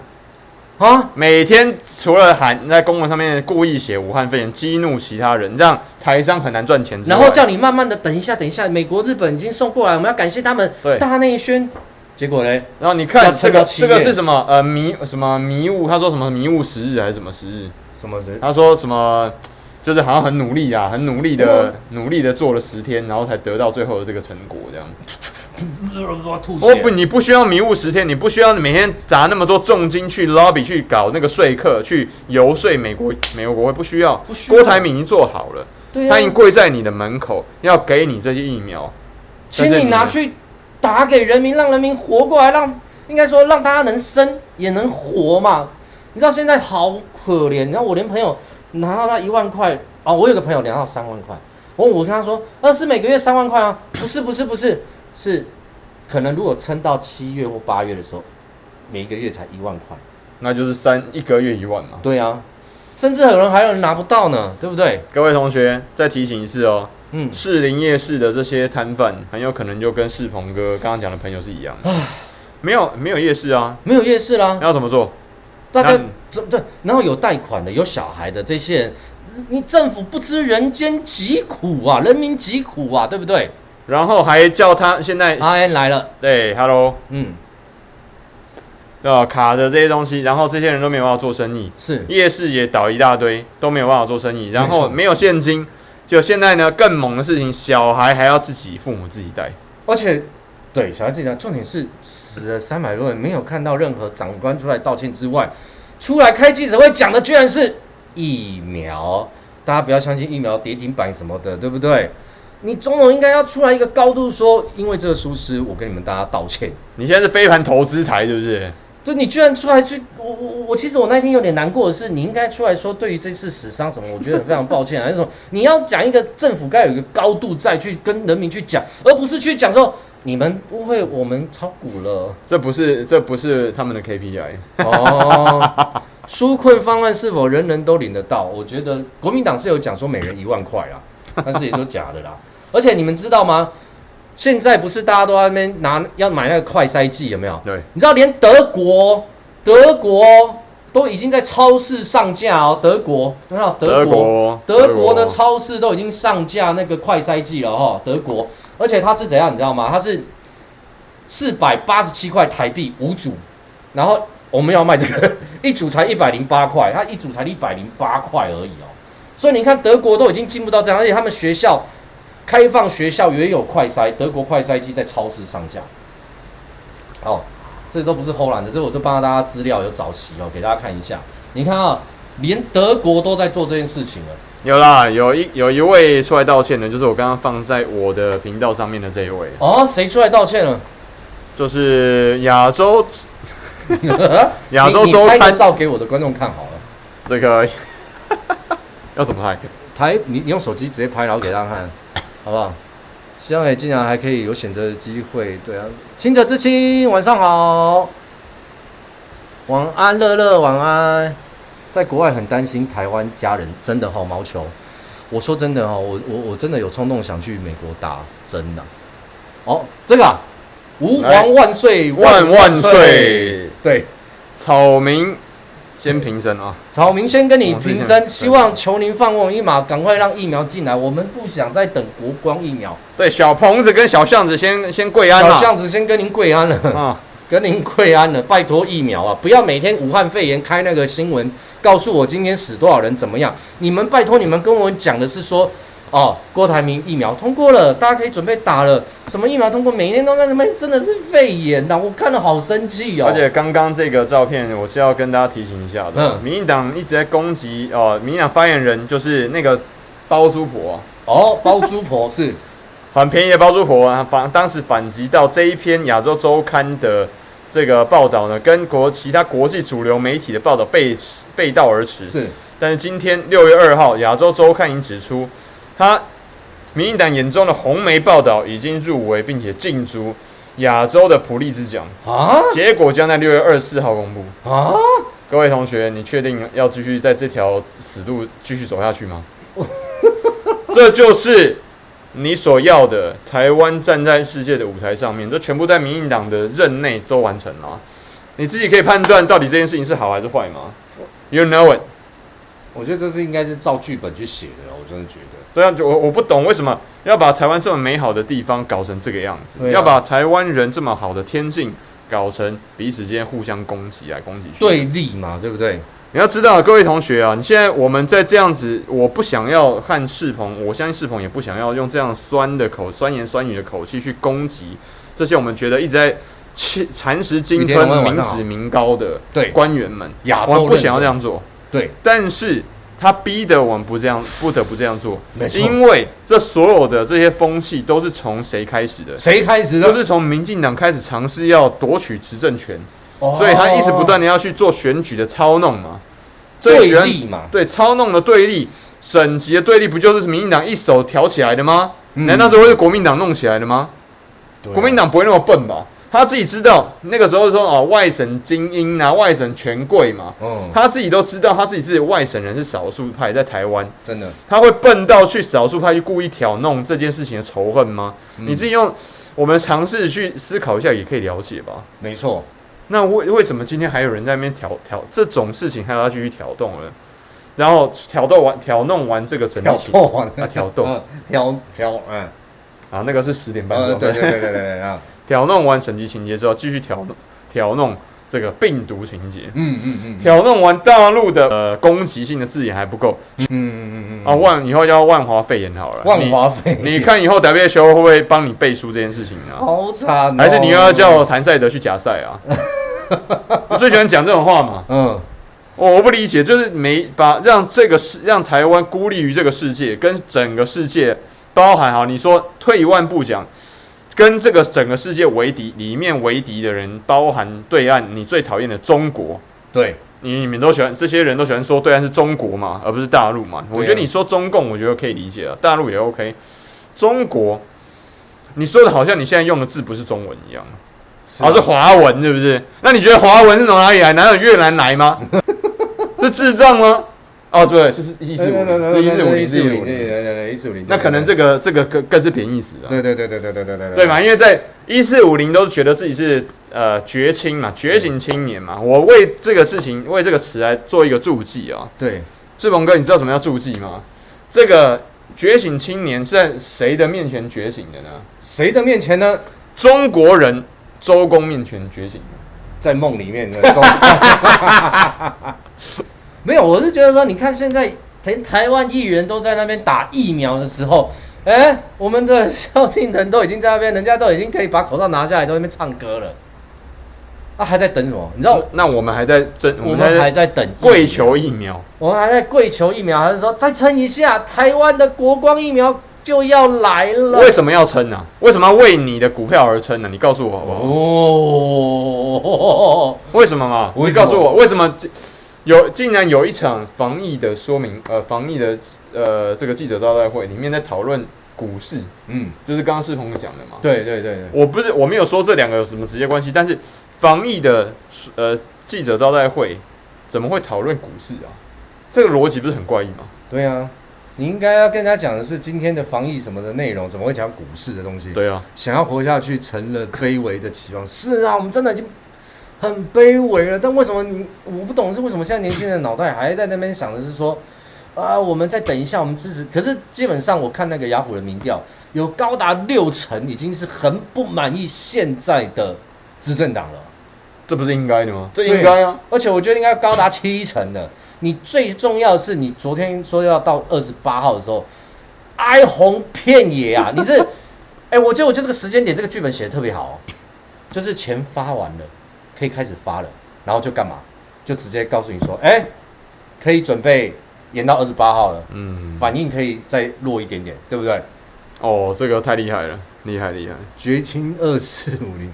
A: 啊，
B: 每天除了喊在公文上面故意写武汉肺炎激怒其他人，让台商很难赚钱，
A: 然后叫你慢慢的等一下，等一下，美国、日本已经送过来，我们要感谢他们。对，大内宣。结果嘞？
B: 然后你看这个这个是什么？呃，迷什么迷雾？他说什么迷雾十日还是什么十日？
A: 什么十？
B: 他说什么？就是好像很努力啊，很努力的，努力的做了十天，然后才得到最后的这个成果，这样。哦不，你不需要迷雾十天，你不需要每天砸那么多重金去 lobby 去搞那个说客，去游说美国美国国会，不需要。郭台铭已经做好了，他已经跪在你的门口，要给你这些疫苗，
A: 请你拿去打给人民，让人民活过来，让应该说让大家能生也能活嘛。你知道现在好可怜，然后我连朋友。拿到他一万块啊！我有个朋友拿到三万块，我我跟他说，那是每个月三万块啊？不是不是不是，是可能如果撑到七月或八月的时候，每一个月才一万块，
B: 那就是三一个月一万嘛。
A: 对啊，甚至可能还有人拿不到呢，对不对？
B: 各位同学，再提醒一次哦，嗯，士林夜市的这些摊贩很有可能就跟世鹏哥刚刚讲的朋友是一样的，没有没有夜市啊，
A: 没有夜市啦，
B: 要怎么做？
A: 大家这对，然后有贷款的、有小孩的这些人，你政府不知人间疾苦啊，人民疾苦啊，对不对？
B: 然后还叫他现在
A: 阿 N 来了，
B: 对，Hello，
A: 嗯，
B: 对吧？卡的这些东西，然后这些人都没有办法做生意，
A: 是
B: 夜市也倒一大堆，都没有办法做生意，然后没有现金，就现在呢更猛的事情，小孩还要自己父母自己带，
A: 而且。对，小孩子讲，重点是死了三百多人，没有看到任何长官出来道歉之外，出来开记者会讲的居然是疫苗。大家不要相信疫苗跌停板什么的，对不对？你总统应该要出来一个高度说，因为这个疏失，我跟你们大家道歉。
B: 你现在是飞盘投资台，对不对？
A: 对，你居然出来去，我我我，其实我那天有点难过的是，你应该出来说，对于这次死伤什么，我觉得非常抱歉啊。那种你要讲一个政府该有一个高度再去跟人民去讲，而不是去讲说。你们误会我们炒股了，
B: 这不是这不是他们的 KPI
A: 哦。纾困方案是否人人都领得到？我觉得国民党是有讲说每人一万块啊，但是也都假的啦。而且你们知道吗？现在不是大家都在那边拿要买那个快筛剂有没有？
B: 对，
A: 你知道连德国德国都已经在超市上架哦。德国，你知道德国德国的超市都已经上架那个快筛剂了哈。德国。而且它是怎样，你知道吗？它是四百八十七块台币五组，然后我们要卖这个 一组才一百零八块，它一组才一百零八块而已哦。所以你看德国都已经进步到这样，而且他们学校开放学校也有快筛，德国快筛机在超市上架。哦，这都不是偷懒的，这我就帮大家资料有找齐哦，给大家看一下。你看啊，连德国都在做这件事情了。
B: 有啦，有一有一位出来道歉的，就是我刚刚放在我的频道上面的这一位。
A: 哦，谁出来道歉了？
B: 就是亚洲 亚洲周刊。
A: 拍照给我的观众看好了。
B: 这个 要怎么拍？
A: 拍你你用手机直接拍，然后给大家看，好不好？希望你竟然还可以有选择的机会。对啊，清者之清，晚上好，晚安，乐乐，晚安。在国外很担心台湾家人，真的好毛球。我说真的哈，我我我真的有冲动想去美国打，真的。哦，这个啊，吾皇万岁万万岁！对，
B: 草民先平身啊！
A: 草民先跟你平身，希望求您放我一马，赶快让疫苗进来。我们不想再等国光疫苗。
B: 对，小棚子跟小巷子先先跪安了。
A: 小巷子先跟您跪安了啊，跟您跪安了，拜托疫苗啊，不要每天武汉肺炎开那个新闻。告诉我今天死多少人怎么样？你们拜托你们跟我讲的是说，哦，郭台铭疫苗通过了，大家可以准备打了。什么疫苗通过？每天都在那边？真的是肺炎呐！我看了好生气哦。
B: 而且刚刚这个照片，我是要跟大家提醒一下的。嗯，民进党一直在攻击哦，民进党发言人就是那个包租婆。
A: 哦，包租婆是
B: 很便宜的包租婆啊！反当时反击到这一篇亚洲周刊的这个报道呢，跟国其他国际主流媒体的报道背背道而驰。
A: 是，
B: 但是今天六月二号，亚洲周刊已经指出，他民进党眼中的红媒报道已经入围，并且竞逐亚洲的普利兹奖啊，结果将在六月二十四号公布啊。各位同学，你确定要继续在这条死路继续走下去吗？这就是。你所要的台湾站在世界的舞台上面，这全部在民进党的任内都完成了。你自己可以判断到底这件事情是好还是坏吗？You know it。
A: 我觉得这是应该是照剧本去写的，我真的觉得。
B: 对啊，我我不懂为什么要把台湾这么美好的地方搞成这个样子，啊、要把台湾人这么好的天性搞成彼此间互相攻击来攻击去。
A: 对立嘛，对不对？
B: 你要知道，各位同学啊，你现在我们在这样子，我不想要和世鹏，我相信世鹏也不想要用这样酸的口、酸言酸语的口气去攻击这些我们觉得一直在蚕食鲸吞、民脂民膏的官员们。我们不想要这样做，
A: 对，
B: 但是他逼得我们不这样，不得不这样做，因为这所有的这些风气都是从谁开始的？
A: 谁开始的？
B: 都是从民进党开始尝试要夺取执政权。所以他一直不断的要去做选举的操弄嘛，
A: 对立嘛，
B: 对，操弄的对立，省级的对立，不就是民进党一手挑起来的吗？嗯、难道这会是国民党弄起来的吗？对国民党不会那么笨吧？他自己知道那个时候说哦，外省精英啊，外省权贵嘛，嗯、他自己都知道他自己是外省人，是少数派，在台湾，
A: 真的，
B: 他会笨到去少数派去故意挑弄这件事情的仇恨吗？嗯、你自己用我们尝试去思考一下，也可以了解吧？
A: 没错。
B: 那为为什么今天还有人在那边挑挑这种事情还要继续挑动呢？然后挑逗完挑弄完这个整体，
A: 挑完。
B: 啊挑动
A: 挑挑嗯。
B: 啊那个是十点半之后，
A: 对对对对对啊
B: 挑弄完审计情节之后继续挑弄挑弄这个病毒情节，
A: 嗯嗯嗯
B: 挑弄完大陆的呃攻击性的字眼还不够，
A: 嗯嗯嗯嗯
B: 啊万以后叫万华肺炎好了，
A: 万华肺炎，
B: 你看以后 WHO 会不会帮你背书这件事情啊？
A: 好惨，
B: 还是你又要叫谭赛德去假赛啊？我最喜欢讲这种话嘛，嗯，我不理解，就是没把让这个世让台湾孤立于这个世界，跟整个世界包含好，你说退一万步讲，跟这个整个世界为敌，里面为敌的人包含对岸，你最讨厌的中国，
A: 对，
B: 你你们都喜欢，这些人都喜欢说对岸是中国嘛，而不是大陆嘛。我觉得你说中共，我觉得可以理解了，大陆也 OK，中国，你说的好像你现在用的字不是中文一样。而，是华文是不是？那你觉得华文是从哪里来？难道越南来吗？是智障吗？哦，对，是是一四五零，是一四五零，一四五零，对对对一四五零。那可能这个这个更更是贬义词了。
A: 对对对对对对对对。
B: 对嘛？因为在一四五零都觉得自己是呃觉青嘛，觉醒青年嘛。我为这个事情为这个词来做一个注记啊。
A: 对，
B: 志鹏哥，你知道什么叫注记吗？这个觉醒青年是在谁的面前觉醒的呢？
A: 谁的面前呢？
B: 中国人。周公面前觉醒，
A: 在梦里面的周。没有，我是觉得说，你看现在台台湾议员都在那边打疫苗的时候，哎、欸，我们的萧敬腾都已经在那边，人家都已经可以把口罩拿下来，都在那边唱歌了。啊，还在等什么？你知道？
B: 那我们还在争，
A: 我们还在等
B: 跪求疫苗，
A: 我们还在跪求疫苗，还是说再撑一下？台湾的国光疫苗就要来了。
B: 为什么要撑呢、啊？为什么要为你的股票而撑呢？你告诉我好不好？哦，为什么嘛？你告诉我为什么？有竟然有一场防疫的说明，呃，防疫的呃这个记者招待会里面在讨论股市，嗯，就是刚刚世鹏讲的嘛。
A: 对对对对，
B: 我不是我没有说这两个有什么直接关系，但是。防疫的呃记者招待会怎么会讨论股市啊？这个逻辑不是很怪异吗？
A: 对啊，你应该要跟他讲的是今天的防疫什么的内容，怎么会讲股市的东西？
B: 对啊，
A: 想要活下去成了卑微的期望。是啊，我们真的已经很卑微了。但为什么你我不懂是为什么现在年轻人脑袋还在那边想的是说啊，我们再等一下，我们支持。可是基本上我看那个雅虎的民调，有高达六成已经是很不满意现在的。执政党了，
B: 这不是应该的吗？这应该啊，
A: 而且我觉得应该高达七成的。你最重要的是，你昨天说要到二十八号的时候，哀鸿遍野啊！你是，哎、欸，我觉得我觉得这个时间点，这个剧本写的特别好、哦，就是钱发完了，可以开始发了，然后就干嘛？就直接告诉你说，哎、欸，可以准备延到二十八号了。嗯，反应可以再弱一点点，对不对？
B: 哦，这个太厉害了，厉害厉害，
A: 绝清二四五零。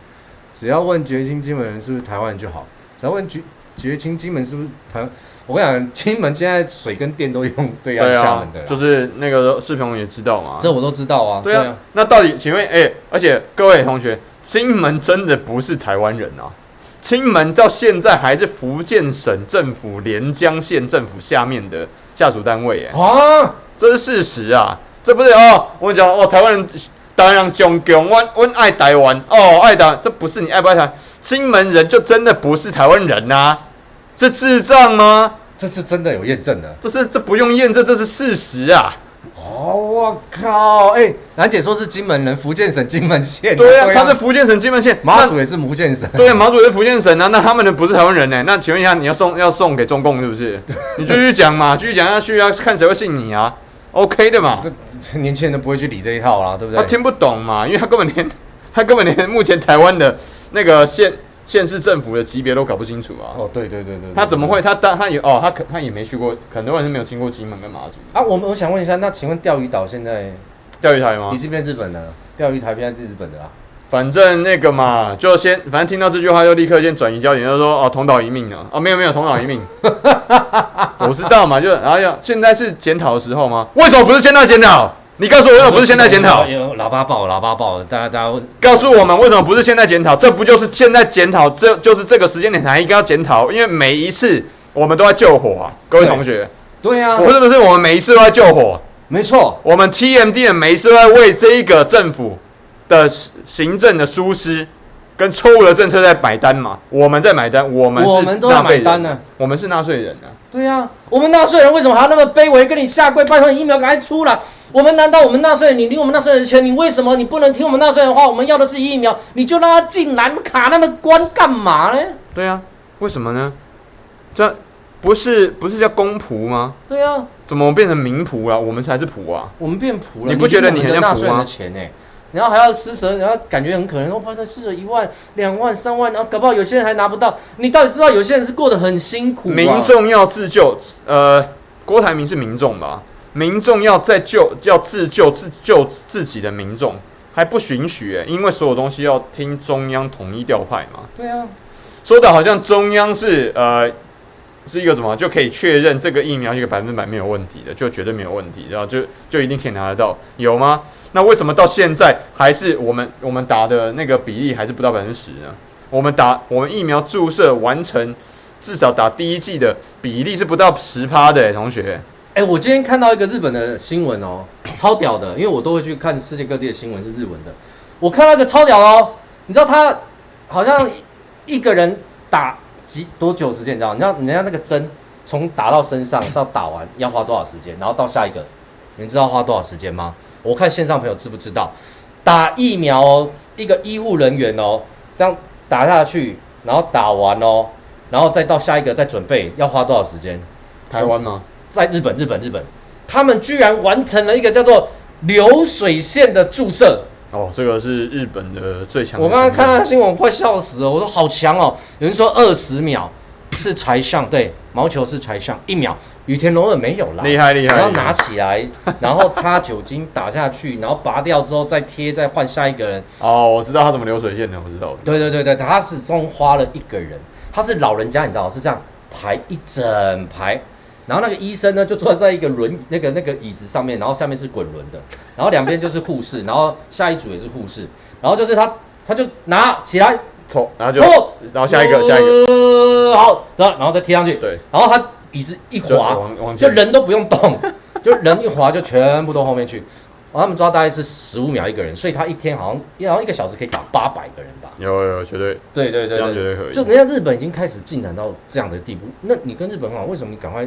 A: 只要问绝清金门人是不是台湾人就好，只要问绝绝清金门是不是台湾，我跟你讲，金门现在水跟电都用对岸厦门的，
B: 就是那个视频也知道嘛，
A: 这我都知道啊。
B: 对啊，那到底请问，哎、欸，而且各位同学，金门真的不是台湾人啊？金门到现在还是福建省政府连江县政府下面的下属单位，哎，啊，这是事实啊，这不是哦，我跟你讲哦，台湾人。当然，囧囧，我我爱台湾哦，爱的，这不是你爱不爱台湾？金门人就真的不是台湾人呐、啊？这智障吗？
A: 这是真的有验证的，
B: 这是这不用验证，这是事实啊！
A: 哦，我靠！哎、欸，兰姐说是金门人，福建省金门县、啊。
B: 对啊，他是福建省金门县，
A: 马祖也是福建省。
B: 对啊，马祖也是福建省啊。那他们的不是台湾人呢？那请问一下，你要送要送给中共是不是？你继续讲嘛，继续讲下去，啊看谁会信你啊？OK 的嘛，
A: 这年轻人都不会去理这一套啦，对不对？
B: 他听不懂嘛，因为他根本连他根本连目前台湾的那个县县市政府的级别都搞不清楚啊。
A: 哦，对对对对，对，
B: 他怎么会？他当他也哦，他可他也没去过，很多人是没有经过金门跟马祖
A: 啊。我们我想问一下，那请问钓鱼岛现在
B: 钓鱼台吗？
A: 你是变日本的钓鱼台，现在是日本的啊？
B: 反正那个嘛，就先反正听到这句话就立刻先转移焦点，就说哦，同岛一命啊，哦，没有没有同岛一命，我知道嘛，就然后要现在是检讨的时候吗？为什么不是现在检讨？你告诉我为什么不是现在检讨？
A: 有喇叭爆，喇叭爆，大家大家，
B: 告诉我们为什么不是现在检讨？这不就是现在检讨？这就是这个时间点才应该要检讨，因为每一次我们都在救火啊，各位同学。
A: 对呀，
B: 我是不是我们每一次都在救火？
A: 没错，
B: 我们 TMD 的每一次都在为这一个政府。的行政的疏失跟错误的政策在买单嘛？我们在买单，我们是
A: 我们都在买单呢。
B: 我们是纳税人啊。
A: 对呀、啊，我们纳税人为什么还要那么卑微，跟你下跪拜托你疫苗赶快出来？我们难道我们纳税人，你领我们纳税人的钱，你为什么你不能听我们纳税人的话？我们要的是疫苗，你就让他进来，卡那么关干嘛呢？
B: 对呀、啊，为什么呢？这不是不是叫公仆吗？
A: 对呀、啊，
B: 怎么变成民仆了？我们才是仆啊！
A: 我们变仆了，
B: 你不觉得你很像仆吗？
A: 然后还要施舍，然后感觉很可能，我怕他施舍一万、两万、三万，然后搞不好有些人还拿不到。你到底知道有些人是过得很辛苦？
B: 民众要自救，呃，郭台铭是民众吧？民众要在救，要自救、自救自己的民众还不允许，因为所有东西要听中央统一调派嘛。
A: 对啊，
B: 说的好像中央是呃是一个什么就可以确认这个疫苗一个百分百没有问题的，就绝对没有问题，然后就就一定可以拿得到，有吗？那为什么到现在还是我们我们打的那个比例还是不到百分之十呢？我们打我们疫苗注射完成至少打第一剂的比例是不到十趴的，同学。
A: 哎，我今天看到一个日本的新闻哦，超屌的，因为我都会去看世界各地的新闻是日文的。我看到一个超屌哦，你知道他好像一个人打几多久时间？你知道？你知道人家那个针从打到身上到打完要花多少时间？然后到下一个，你知道花多少时间吗？我看线上朋友知不知道，打疫苗哦，一个医护人员哦，这样打下去，然后打完哦，然后再到下一个再准备，要花多少时间？
B: 台湾吗？
A: 在日本，日本，日本，他们居然完成了一个叫做流水线的注射，
B: 哦，这个是日本的最强。
A: 我刚刚看到新闻，我快笑死了。我说好强哦！有人说二十秒是才上，对，毛球是才上一秒。羽田龙二没有啦，
B: 厉害厉害！
A: 然后拿起来，然后擦酒精打下去，然后拔掉之后再贴，再换下一个人。
B: 哦，我知道他怎么流水线的，我知道。
A: 对对对对，他始终花了一个人，他是老人家，你知道是这样排一整排。然后那个医生呢，就坐在一个轮那个那个椅子上面，然后下面是滚轮的，然后两边就是护士，然后下一组也是护士，然后就是他他就拿起来
B: 抽，然后就抽，然后下一个下一个，
A: 好，然后然后再贴上去，
B: 对，
A: 然后他椅子一滑，就人都不用动，就人一滑就全部都后面去。然后他们抓大概是十五秒一个人，所以他一天好像好像一个小时可以打八百个人吧？
B: 有有绝对，
A: 对对对，
B: 这样绝对可以。
A: 就人家日本已经开始进展到这样的地步，那你跟日本好，为什么你赶快？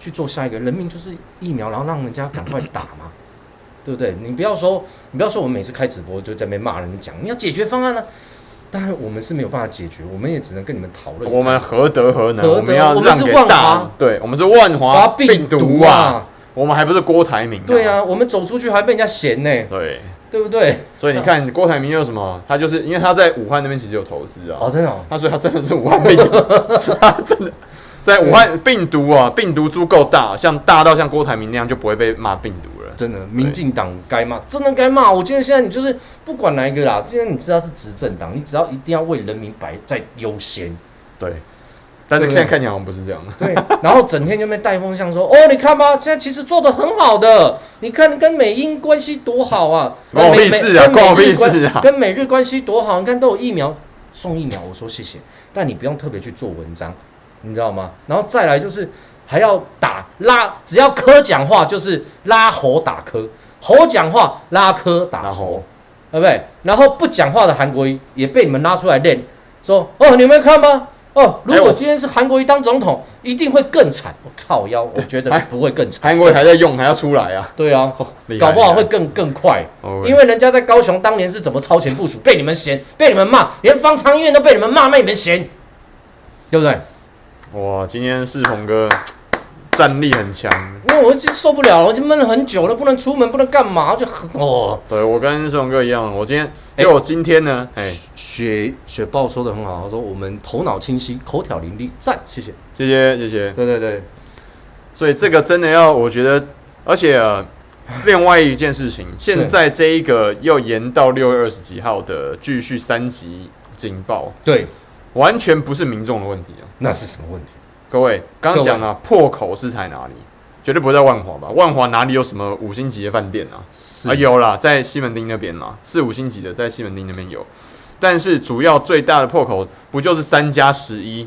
A: 去做下一个人民就是疫苗，然后让人家赶快打嘛，对不对？你不要说，你不要说，我们每次开直播就在那边骂人讲，你要解决方案呢、啊？当然我们是没有办法解决，我们也只能跟你们讨论。
B: 我们何德何能？我们要让给大，对，我们是万华病毒啊，我们还不是郭台铭、啊？
A: 对啊，我们走出去还被人家嫌呢，
B: 对，
A: 对不对？
B: 所以你看郭台铭又什么？他就是因为他在武汉那边其实有投资啊，
A: 哦，真的、哦，
B: 他所以他真的是武汉病毒，他真的。在武汉病毒啊，病毒足够大，像大到像郭台铭那样，就不会被骂病毒了。
A: 真的，民进党该骂，真的该骂。我觉得现在你就是不管哪一个啦，既然你知道是执政党，你只要一定要为人民摆在优先。
B: 对，但是现在看起来好像不是这样的。
A: 对，然后整天就被带风向说，哦，你看吧，现在其实做的很好的，你看跟美英关系多好啊，
B: 关我屁事啊，关我屁事啊，
A: 跟美日关系多好，你看都有疫苗送疫苗，我说谢谢，但你不用特别去做文章。你知道吗？然后再来就是还要打拉，只要科讲话就是拉喉打科，喉讲话拉科打侯，对不对？然后不讲话的韩国瑜也被你们拉出来练，说哦，你们看吗？哦，如果今天是韩国瑜当总统，一定会更惨。我靠腰，我觉得不会更惨。
B: 韩国瑜还在用，还要出来啊？
A: 对啊，搞不好会更更快，因为人家在高雄当年是怎么超前部署，被你们嫌，被你们骂，连方舱医院都被你们骂，被你们嫌，对不对？
B: 哇，今天世鹏哥战力很强，
A: 因为我已经受不了了，我已经闷了很久了，不能出门，不能干嘛，就很哦。
B: 对，我跟世鹏哥一样，我今天就我今天呢，哎、欸，
A: 雪雪豹说的很好，他说我们头脑清晰，口条伶俐，赞，谢谢，
B: 谢谢，谢谢。
A: 对对对，
B: 所以这个真的要，我觉得，而且、呃、另外一件事情，现在这一个又延到六月二十几号的继续三级警报，
A: 对。
B: 完全不是民众的问题啊，
A: 那是什么问题？
B: 各位刚刚讲了，破口是在哪里？绝对不会在万华吧？万华哪里有什么五星级的饭店啊？啊，有啦，在西门町那边嘛，是五星级的在西门町那边有。但是主要最大的破口不就是三加十一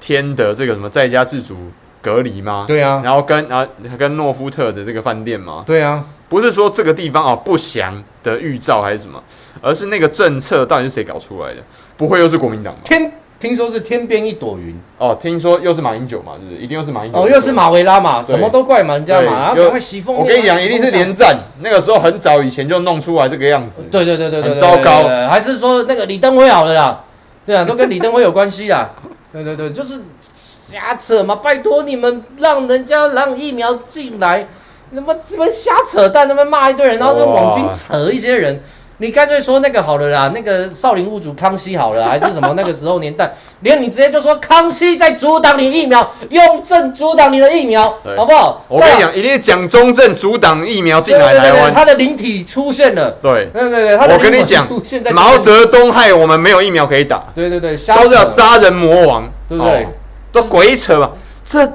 B: 天的这个什么在家自主隔离吗？
A: 对啊，
B: 然后跟啊跟诺夫特的这个饭店吗？
A: 对啊，
B: 不是说这个地方啊不祥的预兆还是什么，而是那个政策到底是谁搞出来的？不会又是国民党吧？
A: 天。听说是天边一朵云
B: 哦，听说又是马英九嘛，是不是？一定又是马英九
A: 哦，又是马维拉嘛，什么都怪嘛，人家嘛，赶快洗风。
B: 我跟你讲，一定是连战，那个时候很早以前就弄出来这个样子。
A: 对对对对对，
B: 很糟糕。
A: 还是说那个李登辉好了啦？对啊，都跟李登辉有关系 啦。对对对，就是瞎扯嘛，拜托你们让人家让疫苗进来，那么这么瞎扯淡，那么骂一堆人，然后跟网军扯一些人。你干脆说那个好了啦，那个少林物主康熙好了，还是什么那个时候年代，连你直接就说康熙在阻挡你疫苗，雍正阻挡你的疫苗，好不好？
B: 我跟你讲，一定是蒋中正阻挡疫苗进来台湾，
A: 他的灵体出现了。
B: 对
A: 对对对，
B: 我跟你讲，毛泽东害我们没有疫苗可以打。
A: 对对对，
B: 都是要杀人魔王，
A: 对不对？
B: 都鬼扯嘛，这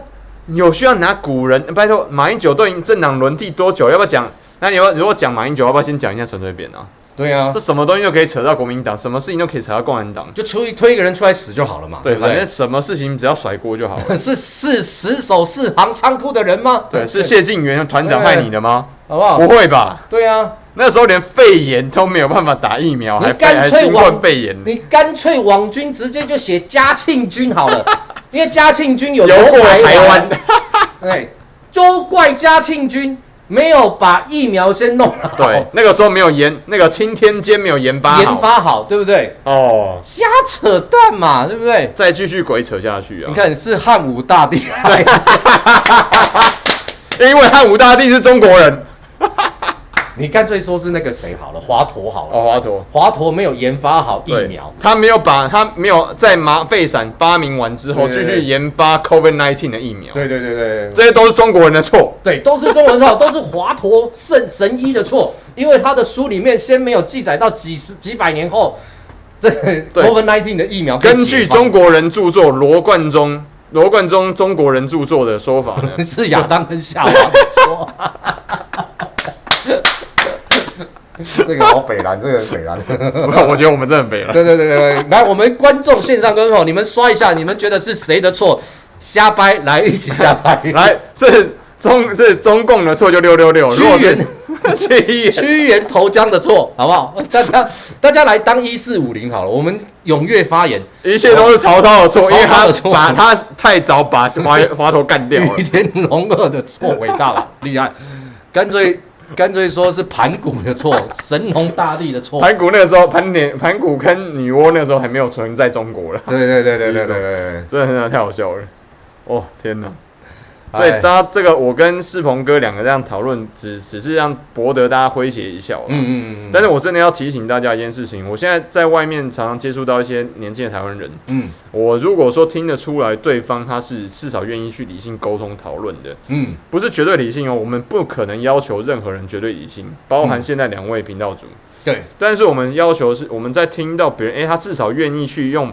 B: 有需要拿古人？拜托，马英九都已经政党轮替多久？要不要讲？那你要如果讲马英九，要不要先讲一下陈水扁啊？
A: 对啊，
B: 这什么东西都可以扯到国民党，什么事情都可以扯到共产党，
A: 就出一推一个人出来死就好了嘛。
B: 对，反正什么事情只要甩锅就好了。
A: 是 是死守四行仓库的人吗？
B: 对，是谢晋元团长害你的吗？
A: 好不好？
B: 不会吧？
A: 对啊，
B: 那时候连肺炎都没有办法打疫苗，还干脆往肺炎，
A: 你干脆网军直接就写嘉庆君好了，因为嘉庆君有
B: 游过台湾。
A: 对，都怪嘉庆君。没有把疫苗先弄好，
B: 对，那个时候没有研，那个青天监没有研发
A: 研发好，对不对？
B: 哦，
A: 瞎扯淡嘛，对不对？
B: 再继续鬼扯下去啊！
A: 你看是汉武大帝，
B: 对，因为汉武大帝是中国人，
A: 你干脆说是那个谁好了，华佗好了。
B: 哦，华佗，
A: 华佗没有研发好疫苗，
B: 他没有把他没有在麻沸散发明完之后，继续研发 COVID-19 的疫苗。
A: 对对对对，
B: 这些都是中国人的错。
A: 对，都是中国人错，都是华佗圣神医的错，因为他的书里面先没有记载到几十几百年后，这 COVID-19 的疫苗。
B: 根据中国人著作罗贯中。罗贯中中国人著作的说法呢，
A: 是亚当跟夏娃的错。这个好北蓝，这个北蓝。
B: 我觉得我们真的很北蓝。
A: 对对对对，来，我们观众线上观众，你们刷一下，你们觉得是谁的错？瞎掰，来一起瞎掰。
B: 来，是中是中共的错，就六六六。如果是
A: 屈原屈原投江的错，好不好？大家大家来当一四五零好了，我们踊跃发言。
B: 一切都是曹操的错，因为他把他太早把华华佗干掉了。
A: 吕天龙二的错，伟大了，厉害。干脆 干脆说是盘古的错，神农大帝的错。
B: 盘古那个时候，盘年盘古跟女娲那个时候还没有存在中国了。
A: 对对对对对对对，
B: 真的太好笑了。哦天哪！所以大家这个，我跟世鹏哥两个这样讨论，只只是让博得大家诙谐一笑。嗯嗯嗯。但是我真的要提醒大家一件事情，我现在在外面常常接触到一些年轻的台湾人。嗯。我如果说听得出来对方他是至少愿意去理性沟通讨论的，嗯，不是绝对理性哦，我们不可能要求任何人绝对理性，包含现在两位频道主。对。但是我们要求是，我们在听到别人，诶，他至少愿意去用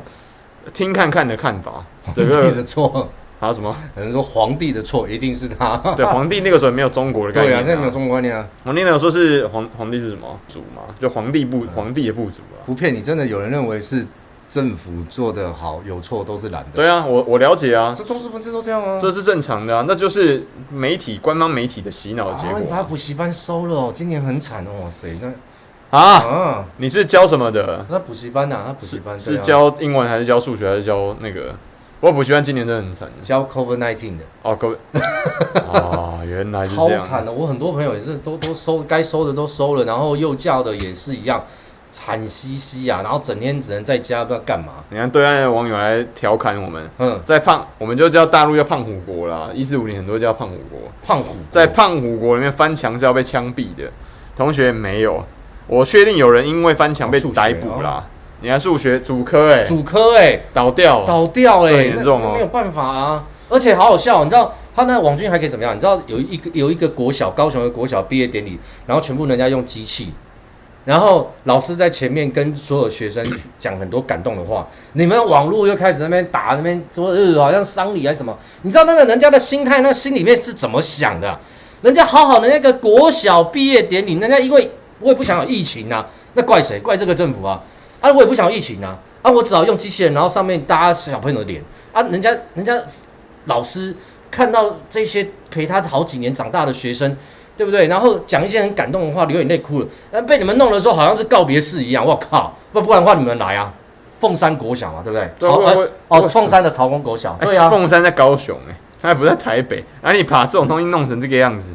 B: 听看看的看法，对？
A: 的错。
B: 还有什么？
A: 有人说皇帝的错一定是他。
B: 对，皇帝那个时候没有中国的概念。
A: 对啊，现在没有中国概念啊。
B: 皇帝那个说是皇皇帝是什么主嘛？就皇帝部皇帝的部主啊。
A: 不骗你，真的有人认为是政府做的好，有错都是懒的。
B: 对啊，我我了解啊。
A: 这都是不是都这样吗？
B: 这是正常的啊，那就是媒体官方媒体的洗脑的结果。
A: 你把补习班收了哦，今年很惨哦，哇塞，
B: 那啊，你是教什么的？
A: 那补习班呐，那补习班
B: 是教英文还是教数学还是教那个？我补习班今年真的很惨，
A: 教 COVID nineteen 的
B: 哦，COVID 啊，原来是这样，
A: 超惨的。我很多朋友也是都都收，该收的都收了，然后幼教的也是一样，惨兮兮啊，然后整天只能在家不知道干嘛。
B: 你看对岸的网友来调侃我们，嗯，在胖，我们就叫大陆叫胖虎国啦，一四五零很多叫胖虎国，
A: 胖虎
B: 在胖虎国里面翻墙是要被枪毙的。同学没有，我确定有人因为翻墙被逮捕啦。你还数学主科哎、欸，
A: 主科哎、欸，
B: 倒掉，
A: 倒掉哎、欸，
B: 严重哦，
A: 没有办法啊，而且好好笑，你知道他那个网军还可以怎么样？你知道有一个有一个国小，高雄的国小毕业典礼，然后全部人家用机器，然后老师在前面跟所有学生讲很多感动的话，你们网络又开始在那边打那边说呃好像丧礼还是什么？你知道那个人家的心态，那心里面是怎么想的？人家好好的那个国小毕业典礼，人家因为我也不想有疫情啊，那怪谁？怪这个政府啊？啊，我也不想疫情啊！啊，我只好用机器人，然后上面搭小朋友的脸啊，人家人家老师看到这些陪他好几年长大的学生，对不对？然后讲一些很感动的话，流眼泪哭了。那被你们弄的时候，好像是告别式一样。我靠！不不然的话，你们来啊！凤山国小嘛，对不对？
B: 对
A: 朝欸、哦，凤山的朝丰国小，对啊。
B: 凤山在高雄哎、欸，他还不在台北。啊，你把这种东西弄成这个样子，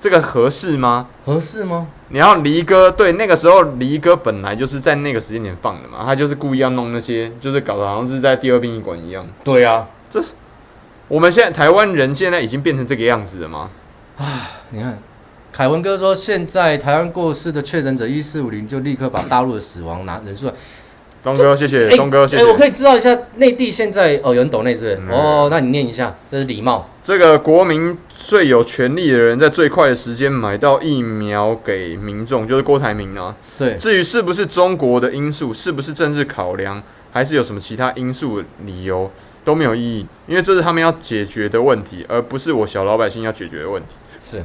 B: 这个合适吗？
A: 合适吗？
B: 你要离歌，对，那个时候离歌本来就是在那个时间点放的嘛，他就是故意要弄那些，就是搞得好像是在第二殡仪馆一样。
A: 对啊，
B: 这我们现在台湾人现在已经变成这个样子了吗？
A: 啊，你看，凯文哥说现在台湾过世的确诊者一四五零，就立刻把大陆的死亡拿人数来。
B: 东哥，谢谢东哥，谢谢。哎，
A: 我可以知道一下内地现在哦，有人抖内是不是？嗯、哦，那你念一下，这是礼貌。
B: 这个国民最有权利的人，在最快的时间买到疫苗给民众，就是郭台铭啊。
A: 对。
B: 至于是不是中国的因素，是不是政治考量，还是有什么其他因素理由，都没有意义，因为这是他们要解决的问题，而不是我小老百姓要解决的问题。
A: 是，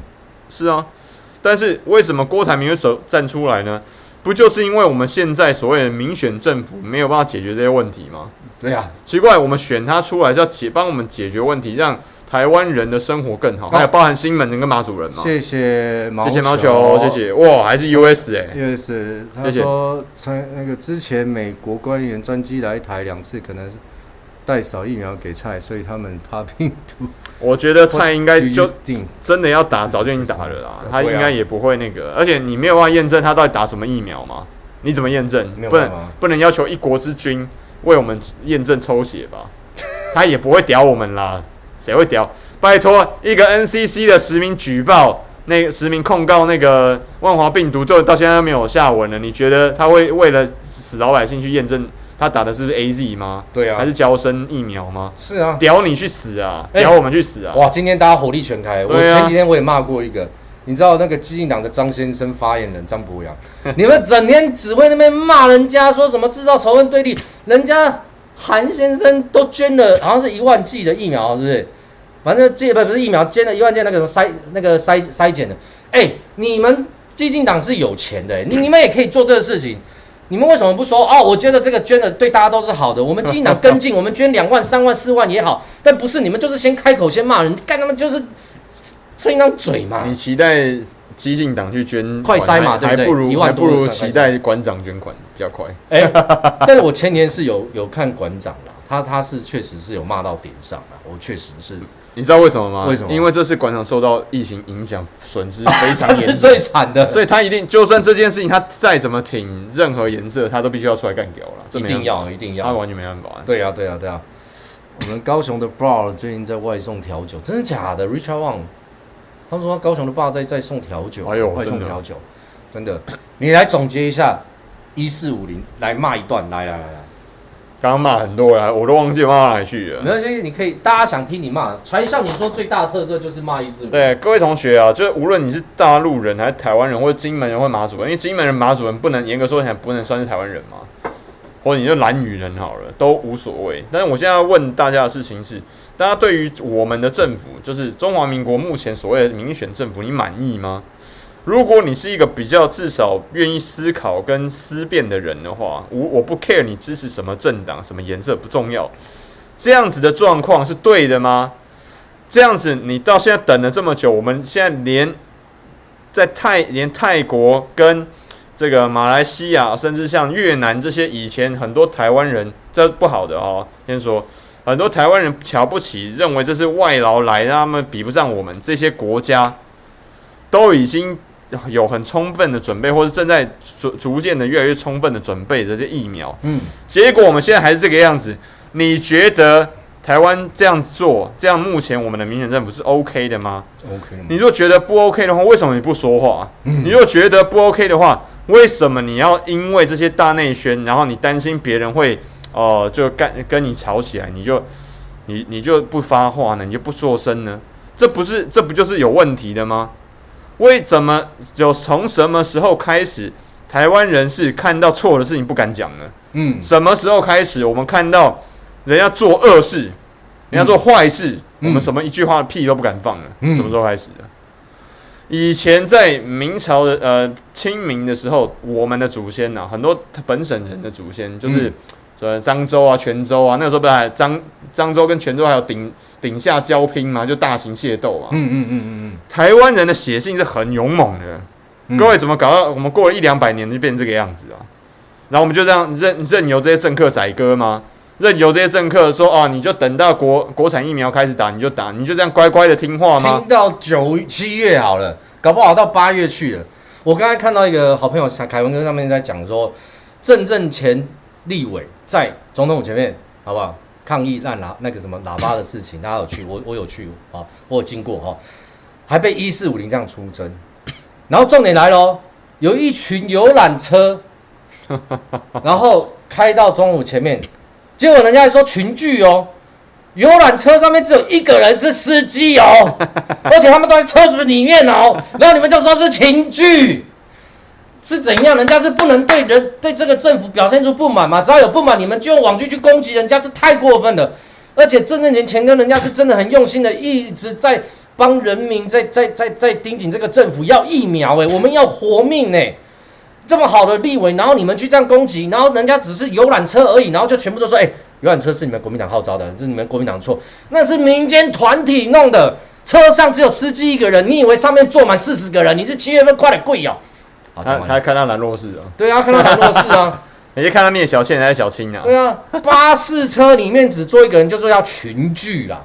B: 是啊。但是为什么郭台铭会走站出来呢？不就是因为我们现在所谓的民选政府没有办法解决这些问题吗？
A: 对呀，
B: 奇怪，我们选他出来是要解帮我们解决问题，让台湾人的生活更好，还有包含新门人跟马主任嘛。
A: 谢谢毛，
B: 谢谢毛球，谢谢哇，还是 US 哎
A: ，US。他说，从那个之前美国官员专机来台两次，可能是。带少疫苗给蔡，所以他们怕病毒。
B: 我觉得蔡应该就真的要打，早就已经打了啦。他应该也不会那个，而且你没有办法验证他到底打什么疫苗嘛？你怎么验证？不能不能要求一国之君为我们验证抽血吧？他也不会屌我们啦，谁会屌？拜托，一个 NCC 的实名举报，那个实名控告那个万华病毒，就到现在都没有下文了。你觉得他会为了死老百姓去验证他打的是不是 AZ 吗？
A: 对啊，
B: 还是交生疫苗吗？
A: 是啊，
B: 屌你去死啊！屌我们去死啊！
A: 哇，今天大家火力全开。我前几天我也骂过一个，你知道那个激进党的张先生发言人张博洋，你们整天只会那边骂人家，说什么制造仇恨对立，人家韩先生都捐了，好像是一万剂的疫苗，是不是？反正这不不是疫苗，捐了一万件那个什么筛那个筛筛检的。哎、欸，你们激进党是有钱的、欸，你你们也可以做这个事情。你们为什么不说哦？我觉得这个捐的对大家都是好的。我们基进党跟进，我们捐两万、三万、四万也好。但不是你们就是先开口先骂人，干他们就是撑一张嘴嘛。
B: 你期待激进党去捐
A: 快塞嘛？对不对？
B: 还不如还不如期待馆长捐款比较快。
A: 哎、欸，但是我前年是有有看馆长啦，他他是确实是有骂到点上啦，我确实是。
B: 你知道为什么吗？
A: 为什么？
B: 因为这次馆长受到疫情影响，损失非常严重，
A: 是最惨的。
B: 所以他一定，就算这件事情他再怎么挺任何颜色，他都必须要出来干掉了。
A: 一定要，一定要，
B: 他完全没办法。
A: 对呀、啊，对呀、啊，对呀、啊。我们高雄的 bar 最近在外送调酒，真的假的？Richard Wang，他们说他高雄的 bar 在在送调酒，
B: 哎呦，
A: 外送调酒，真的。你来总结一下，一四五零，来骂一段，来来来来。
B: 刚刚骂很多人，我都忘记骂哪里去了。
A: 没关系，你可以，大家想听你骂。传校你说最大的特色就是骂一四五。
B: 对，各位同学啊，就是无论你是大陆人还是台湾人，或者金门人或马祖人，因为金门人、马祖人不能严格说起来不能算是台湾人嘛，或者你就蓝女人好了，都无所谓。但是我现在要问大家的事情是，大家对于我们的政府，就是中华民国目前所谓的民选政府，你满意吗？如果你是一个比较至少愿意思考跟思辨的人的话，我我不 care 你支持什么政党、什么颜色不重要。这样子的状况是对的吗？这样子你到现在等了这么久，我们现在连在泰连泰国跟这个马来西亚，甚至像越南这些以前很多台湾人这不好的哦，先说很多台湾人瞧不起，认为这是外劳来，让他们比不上我们这些国家，都已经。有很充分的准备，或是正在逐逐渐的越来越充分的准备这些疫苗，嗯，结果我们现在还是这个样子。你觉得台湾这样做，这样目前我们的民选政府是 OK 的吗
A: ？OK。
B: 你若觉得不 OK 的话，为什么你不说话？嗯，你若觉得不 OK 的话，为什么你要因为这些大内宣，然后你担心别人会哦、呃、就干跟你吵起来，你就你你就不发话呢？你就不说声呢？这不是这不就是有问题的吗？为什么就从什么时候开始，台湾人是看到错的事情不敢讲呢？嗯，什么时候开始，我们看到人家做恶事，人家做坏事，嗯、我们什么一句话的屁都不敢放了？嗯、什么时候开始的？以前在明朝的呃清明的时候，我们的祖先呐、啊，很多本省人的祖先就是。嗯说漳州啊，泉州啊，那个时候不是还漳漳州跟泉州还有顶顶下交拼嘛，就大型械斗嘛。嗯嗯嗯嗯嗯。台湾人的血性是很勇猛的，嗯、各位怎么搞到我们过了一两百年就变成这个样子啊？然后我们就这样任任由这些政客宰割吗？任由这些政客说啊，你就等到国国产疫苗开始打你就打，你就这样乖乖的听话吗？
A: 听到九七月好了，搞不好到八月去了。我刚才看到一个好朋友凯文哥上面在讲说，正正前。立委在总统府前面，好不好？抗议烂喇那个什么喇叭的事情，大家有去？我我有去啊，我有经过哈，还被一四五零这样出征。然后重点来喽，有一群游览车，然后开到总统府前面，结果人家还说群聚哦，游览车上面只有一个人是司机哦，而且他们都在车子里面哦，然后你们就说是群聚。是怎样？人家是不能对人对这个政府表现出不满嘛？只要有不满，你们就用网军去攻击人家，这太过分了。而且郑正前前跟人家是真的很用心的，一直在帮人民在在在在盯紧这个政府要疫苗诶，我们要活命诶，这么好的立委，然后你们去这样攻击，然后人家只是游览车而已，然后就全部都说诶，游览车是你们国民党号召的，是你们国民党错，那是民间团体弄的，车上只有司机一个人，你以为上面坐满四十个人？你是七月份快点跪哦。好
B: 他他看到兰若寺啊，
A: 对啊，看到兰若寺啊，
B: 你就看到聂小倩还是小青啊？
A: 对啊，巴士车里面只坐一个人，就说要群聚啦。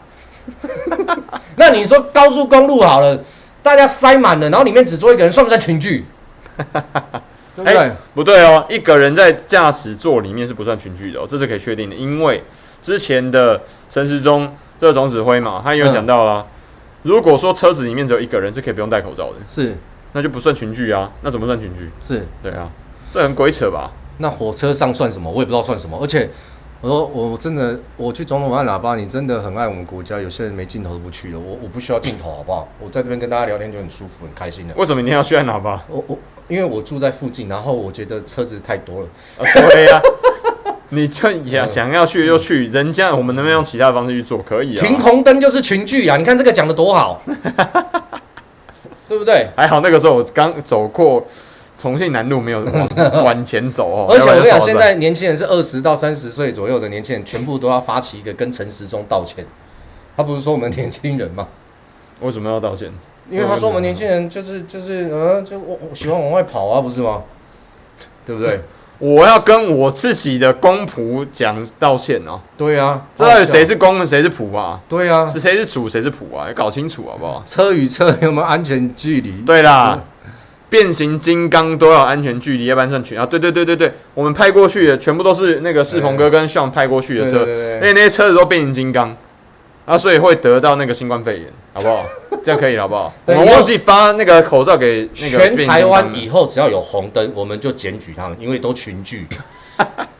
A: 那你说高速公路好了，大家塞满了，然后里面只坐一个人，算不算群聚？对不对？欸，
B: 不对哦，一个人在驾驶座里面是不算群聚的哦，这是可以确定的，因为之前的陈时中这个总指挥嘛，他也有讲到啦。嗯如果说车子里面只有一个人是可以不用戴口罩的，
A: 是，
B: 那就不算群聚啊。那怎么算群聚？
A: 是，
B: 对啊，这很鬼扯吧？
A: 那火车上算什么？我也不知道算什么。而且我说我真的，我去总统府按喇叭，你真的很爱我们国家。有些人没镜头都不去了，我我不需要镜头，好不好？我在这边跟大家聊天就很舒服，很开心的。
B: 为什么你要去按喇叭？
A: 我我因为我住在附近，然后我觉得车子太多了。
B: 啊对呀、啊。你就想想要去就去，人家我们能不能用其他方式去做？可以啊。
A: 停红灯就是群聚啊！你看这个讲的多好，对不对？
B: 还好那个时候我刚走过重庆南路，没有往前走哦。
A: 而且我跟你讲，现在年轻人是二十到三十岁左右的年轻人，全部都要发起一个跟陈时中道歉。他不是说我们年轻人吗？
B: 为什么要道歉？
A: 因为他说我们年轻人就是就是嗯，就我我喜欢往外跑啊，不是吗？对不对？
B: 我要跟我自己的公仆讲道歉哦。
A: 对啊，
B: 这到底谁是公，谁是仆啊？
A: 对啊，
B: 是谁是主，谁是仆啊？要搞清楚好不好？
A: 车与车有没有安全距离？
B: 对啦，变形金刚都要安全距离，要不然算群啊。对对对对对，我们派过去的全部都是那个世鹏哥跟炫派过去的车，因为那些车子都变形金刚。啊，所以会得到那个新冠肺炎，好不好？这样可以了，好不好？我们忘记发那个口罩给那个
A: 全台湾，以后只要有红灯，我们就检举他们，因为都群聚，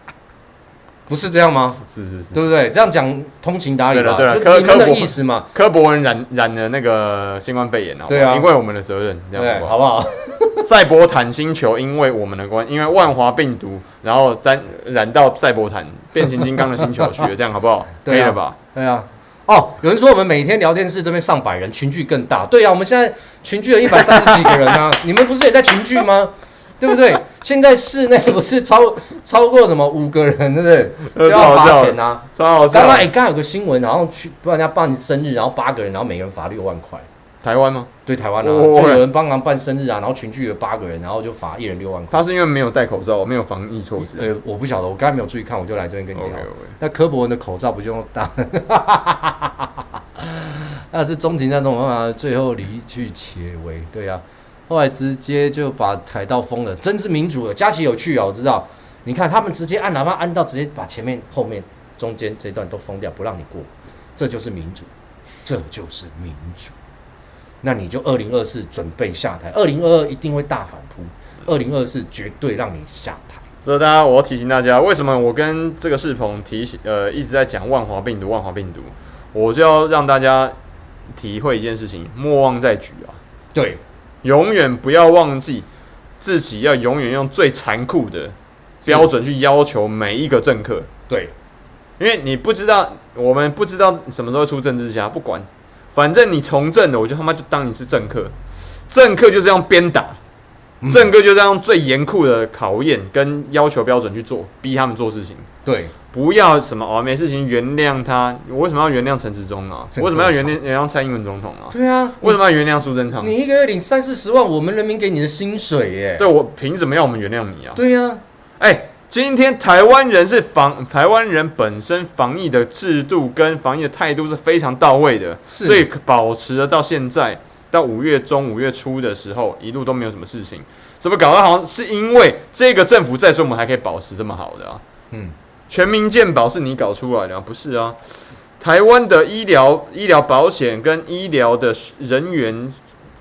A: 不是这样吗？
B: 是是是，
A: 对不对？这样讲通情达理吧？
B: 对了，
A: 科科的意思嘛？
B: 科博文染染了那个新冠肺炎啊，
A: 对啊，
B: 因为我们的责任，这样
A: 好不好？
B: 赛博坦星球因为我们的关，因为万华病毒，然后沾染到赛博坦变形金刚的星球去了，这样好不好？可以了吧？
A: 对啊。哦，有人说我们每天聊天室这边上百人，群聚更大。对啊，我们现在群聚了一百三十几个人啊，你们不是也在群聚吗？对不对？现在室内不是超超过什么五个人，对不对？就要罚钱啊！
B: 超好笑。
A: 刚刚哎，刚刚有个新闻，然后去帮人家办生日，然后八个人，然后每个人罚六万块。
B: 台湾吗？
A: 对，台湾啊，就有人帮忙办生日啊，然后群聚了八个人，然后就罚一人六万块。
B: 他是因为没有戴口罩，没有防疫措施。
A: 呃，我不晓得，我刚才没有注意看，我就来这边跟你聊。
B: Okay, okay.
A: 那柯博文的口罩不就用戴？那是中情在中啊，最后离去且为对啊，后来直接就把凯道封了，真是民主了。佳琪有趣啊，我知道。你看他们直接按喇叭按到直接把前面、后面、中间这段都封掉，不让你过，这就是民主，这就是民主。那你就二零二四准备下台，二零二二一定会大反扑，二零二四绝对让你下台。
B: 这大家，我要提醒大家，为什么我跟这个世鹏提醒，呃，一直在讲万华病毒，万华病毒，我就要让大家体会一件事情：莫忘在举啊！
A: 对，
B: 永远不要忘记自己要永远用最残酷的标准去要求每一个政客。
A: 对，
B: 因为你不知道，我们不知道什么时候出政治家，不管。反正你从政的，我就他妈就当你是政客，政客就是用鞭打，嗯、政客就是用最严酷的考验跟要求标准去做，逼他们做事情。
A: 对，
B: 不要什么哦，没事情原谅他。我为什么要原谅陈时中啊？为什么要原谅原谅蔡英文总统啊？
A: 对啊，
B: 为什么要原谅苏贞昌？
A: 你一个月领三四十万，我们人民给你的薪水耶。
B: 对，我凭什么要我们原谅你啊？
A: 对呀、啊，
B: 哎、欸。今天台湾人是防台湾人本身防疫的制度跟防疫的态度是非常到位的，所以保持了到现在到五月中五月初的时候一路都没有什么事情，怎么搞得好像是因为这个政府在，所以我们还可以保持这么好的啊？嗯，全民健保是你搞出来的啊？不是啊？台湾的医疗医疗保险跟医疗的人员，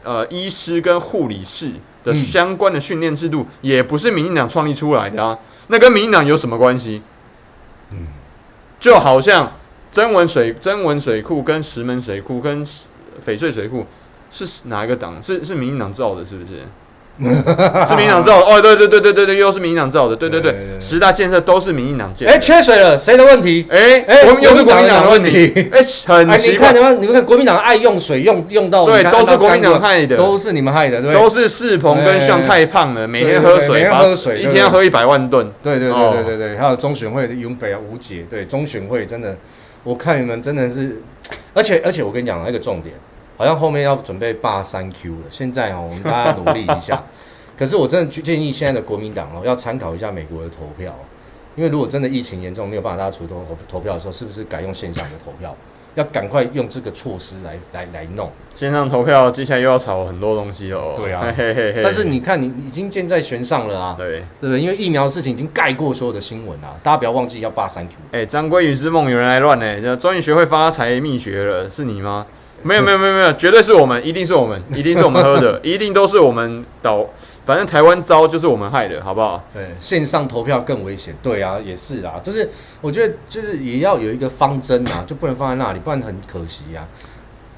B: 呃，医师跟护理师的相关的训练制度也不是民进党创立出来的啊。那跟民进党有什么关系？嗯，就好像曾文水、曾文水库跟石门水库跟翡翠水库是哪一个党？是是民进党造的，是不是？是民进党造的？哦，对对对对对对，又是民进党造的，对对对，十大建设都是民进党建的。
A: 哎，缺水了，谁的问题？
B: 哎哎，我们又是国民党的问题。哎，很奇怪，
A: 你看你们，你们看国民党爱用水，用用到
B: 对，都是国民党害的，
A: 都是你们害的，对，
B: 都是世鹏跟向太胖了，每天喝水，每天喝水，一天要喝一百万吨。
A: 对对对对对对，还有中选会的永北啊吴姐，对中选会真的，我看你们真的是，而且而且我跟你讲一个重点，好像后面要准备罢三 Q 了，现在哦，我们大家努力一下。可是我真的建议现在的国民党哦，要参考一下美国的投票，因为如果真的疫情严重没有办法大家出投投票的时候，是不是改用线上的投票？要赶快用这个措施来来来弄
B: 线上投票，接下来又要炒很多东西哦。
A: 对啊，嘿嘿嘿，但是你看，你已经箭在弦上了啊。对，对不对？因为疫苗的事情已经盖过所有的新闻啊，大家不要忘记要罢三 Q。
B: 哎，张鲑鱼之梦有人来乱呢，就专业学会发财秘诀了，是你吗？没有没有没有没有，绝对是我们，一定是我们，一定是我们喝的，一定都是我们倒。反正台湾招就是我们害的，好不好？
A: 对，线上投票更危险。对啊，也是啦，就是我觉得就是也要有一个方针啊，就不能放在那里，不然很可惜呀、啊。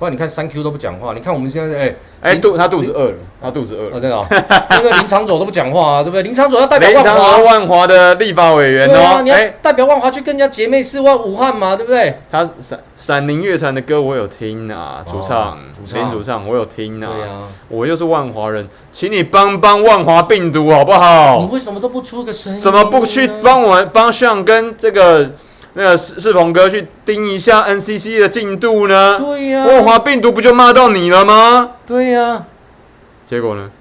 A: 不然你看三 Q 都不讲话，你看我们现在哎
B: 哎肚他肚子饿了，他肚子饿了，
A: 真的、哦，那个林长佐都不讲话啊，对不对？林长佐要代表
B: 万华，万华的立法委员哦，
A: 啊、你要代表万华去跟人家姐妹市万武汉嘛，对不对？
B: 他闪闪灵乐团的歌我有听啊，主唱林主唱我有听啊，对啊，我又是万华人，请你帮帮万华病毒好不好？
A: 你为什么都不出个声音？
B: 怎么不去帮我们帮上跟这个？那个世世鹏哥去盯一下 NCC 的进度呢？
A: 对呀、啊，
B: 万华病毒不就骂到你了吗？
A: 对呀、啊，
B: 结果呢？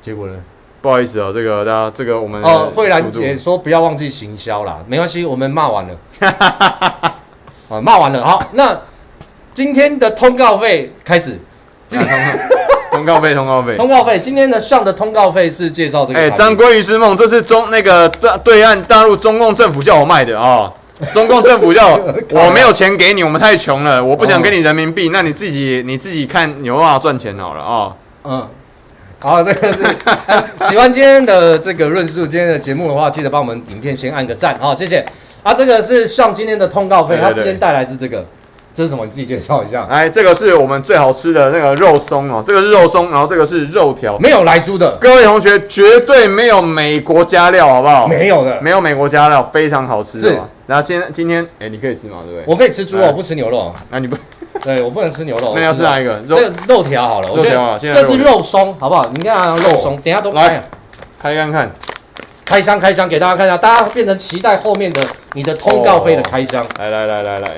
A: 结果呢？
B: 不好意思啊，这个大家，这个我们
A: 哦，慧兰姐说不要忘记行销啦，没关系，我们骂完了，啊，骂完了，好，那今天的通告费开始。今天
B: 通告费，通告费，
A: 通告费。今天的上的通告费是介绍这个。
B: 哎，张鲑鱼之梦，这是中那个对对岸大陆中共政府叫我卖的啊、哦！中共政府叫我，我没有钱给你，我们太穷了，我不想给你人民币，那你自己你自己看你有办法赚钱好了啊、哦。
A: 嗯，好，这个是喜欢今天的这个论述，今天的节目的话，记得帮我们影片先按个赞，好，谢谢。啊，这个是上今天的通告费，他今天带来是这个。这是什么？你自己介绍一下。
B: 哎，这个是我们最好吃的那个肉松哦，这个是肉松，然后这个是肉条，
A: 没有莱猪的。
B: 各位同学，绝对没有美国加料，好不好？
A: 没有的，
B: 没有美国加料，非常好吃。是。然后今天今天，哎，你可以吃吗？对不对？
A: 我可以吃猪肉，不吃牛肉。
B: 那你不？
A: 对，我不能吃牛肉。
B: 那要吃哪一个？
A: 这个肉条好了。肉条啊，这是肉松，好不好？你看肉松，等下都来
B: 开看看，
A: 开箱开箱给大家看一下，大家变成期待后面的你的通告费的开箱。
B: 来来来来来。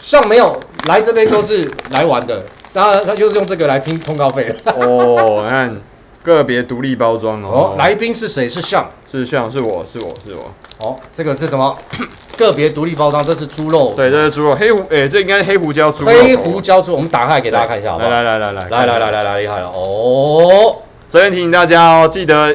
A: 像没有来这边都是来玩的，当然他就是用这个来拼通告费
B: 哦，你看个别独立包装哦。
A: 哦，来宾是谁？是像，
B: 是像，是我是我是我。
A: 哦，这个是什么？个别独立包装，这是猪肉。
B: 对，这是猪肉。黑胡，哎，这应该是黑胡椒猪肉。
A: 黑胡椒猪，我们打开来给大家看一下好不好？
B: 来来来来来
A: 来来来来来，厉害了哦！
B: 这边提醒大家哦，记得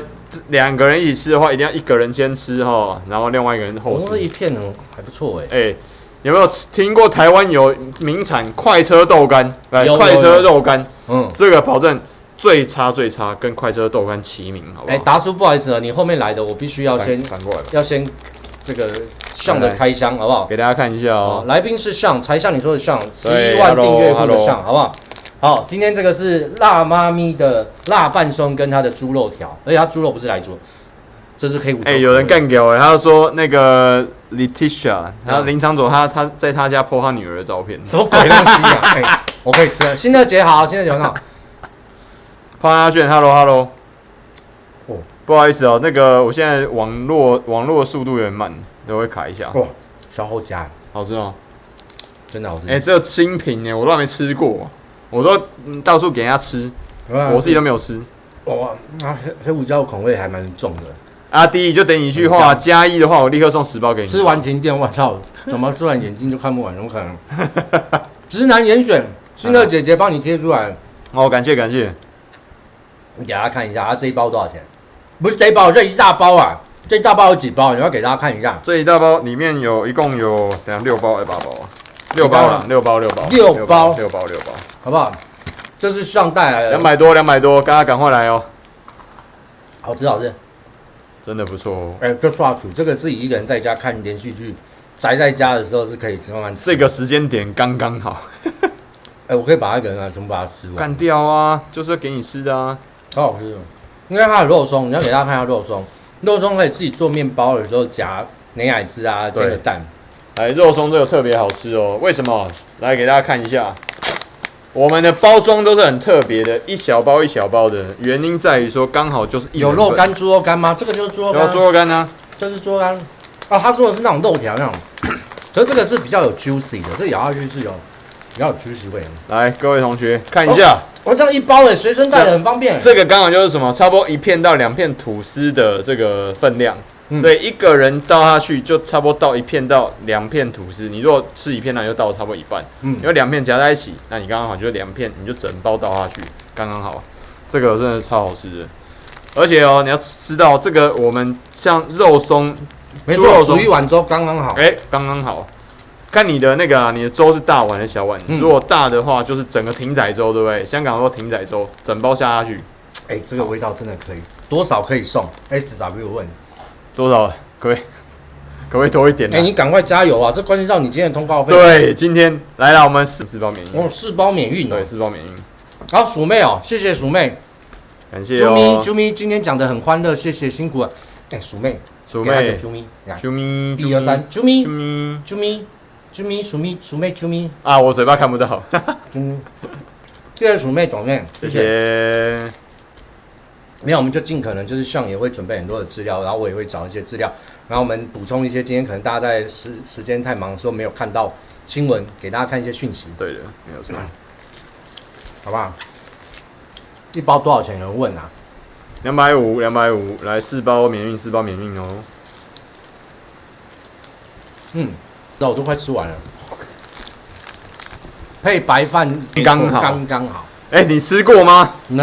B: 两个人一起吃的话，一定要一个人先吃哈，然后另外一个人后吃。
A: 这一片哦还不错哎。
B: 哎。有没有听过台湾有名产快车豆干？来，快车豆干，嗯，这个保证最差最差，跟快车豆干齐名，好不好？哎，
A: 达叔，不好意思啊，你后面来的，我必须要先
B: 反过来，
A: 要先这个上的开箱，好不好？
B: 给大家看一下哦。
A: 来宾是上，才像你说的上，十一万订阅户的上，好不好？好，今天这个是辣妈咪的辣拌松跟它的猪肉条，而且它猪肉不是来猪。这是黑五。哎，
B: 有人干掉哎，他说那个 Letitia，然后林长佐他他在他家 po 他女儿的照片，
A: 什么鬼东西啊？哎，我可以吃。新的姐好，新的姐很好。
B: 潘阿炫，Hello Hello。哦，不好意思哦，那个我现在网络网络速度有点慢，都会卡一下。哇，
A: 小后加，
B: 好吃吗？
A: 真的好吃。
B: 哎，这个新品哎，我都还没吃过，我都到处给人家吃，我自己都没有吃。
A: 哇，那黑黑胡椒口味还蛮重的。
B: 阿弟，就等你一句话，加一的话，我立刻送十包给你。
A: 吃完停电，我操，怎么突然眼睛就看不完？怎么可能？直男严选，新的姐姐帮你贴出来。
B: 哦，感谢感谢。
A: 你给大家看一下，啊这一包多少钱？不是这一包，这一大包啊！这一大包有几包？你要给大家看一下。
B: 这一大包里面有一共有等下六包还是八包啊？六包了，六包六包
A: 六包
B: 六包六包，
A: 好不好？这是上带来的，
B: 两百多两百多，大家赶快来哦！
A: 好吃好吃。
B: 真的不错哦！
A: 哎、欸，就刷出这个自己一个人在家看连续剧，宅在家的时候是可以慢慢吃。
B: 这个时间点刚刚好。
A: 哎、欸，我可以把它给人啊，全部把它吃完。
B: 干掉啊！就是给你吃的啊，
A: 超好吃的。因为它有肉松，你要给大家看一下肉松。肉松可以自己做面包的时候夹美乃滋啊，煎个蛋。
B: 哎，肉松这个特别好吃哦。为什么？来给大家看一下。我们的包装都是很特别的，一小包一小包的，原因在于说刚好就是
A: 有肉干、猪肉干吗？这个就是猪肉干。
B: 有猪肉干呢，
A: 这是猪肉干。哦，他说的是那种肉条那种，可是这个是比较有 juicy 的，这咬下去是有比较有 juicy 味。
B: 来，各位同学看一下，
A: 我、哦哦、这样一包的，随身带的很方便。
B: 这个刚好就是什么，差不多一片到两片吐司的这个分量。所以一个人倒下去就差不多倒一片到两片吐司。你如果吃一片，那就倒差不多一半。嗯，因为两片夹在一起，那你刚刚好就两片，你就整包倒下去，刚刚好。这个真的超好吃的，而且哦，你要知道这个我们像肉松，猪肉松，
A: 煮一碗粥刚刚好。
B: 哎，刚刚好。看你的那个啊，你的粥是大碗还是小碗？
A: 嗯
B: 如果大的话，就是整个艇仔粥，对不对？香港说艇仔粥，整包下下去，
A: 哎、这个味道真的可以，多少可以送？S W 问，
B: 多少？可不可以？可不可以多一点呢、
A: 哎、你赶快加油啊！这关系到你今天的通告费。，
B: 对，今天来了，我们四四包免运，
A: 哦，四包免运哦
B: 对，。四包免运，
A: 好，鼠妹哦，谢谢鼠妹。
B: 感谢
A: 啾咪
B: 哦，
A: 啾咪，今天讲的很欢乐，谢谢辛苦了。哎、鼠妹，
B: 鼠妹
A: 讲，啾咪，来，
B: 啾咪，
A: 一二三，啾咪
B: 啾，咪
A: 啾咪，啾咪，鼠咪，鼠妹，啾咪，
B: 啊，我嘴巴看不到，
A: 啾咪。谢谢鼠妹，总妹，
B: 谢谢。
A: 没有，我们就尽可能就是像也会准备很多的资料，然后我也会找一些资料，然后我们补充一些今天可能大家在时时间太忙的时候没有看到新闻，给大家看一些讯息，
B: 对的，没有错。
A: 好不好？一包多少钱？有人问啊？
B: 两百五，两百五，来四包免运，四包免运哦。
A: 嗯，那我都快吃完了，配白饭
B: 刚好
A: 刚刚好。
B: 哎，你吃过吗？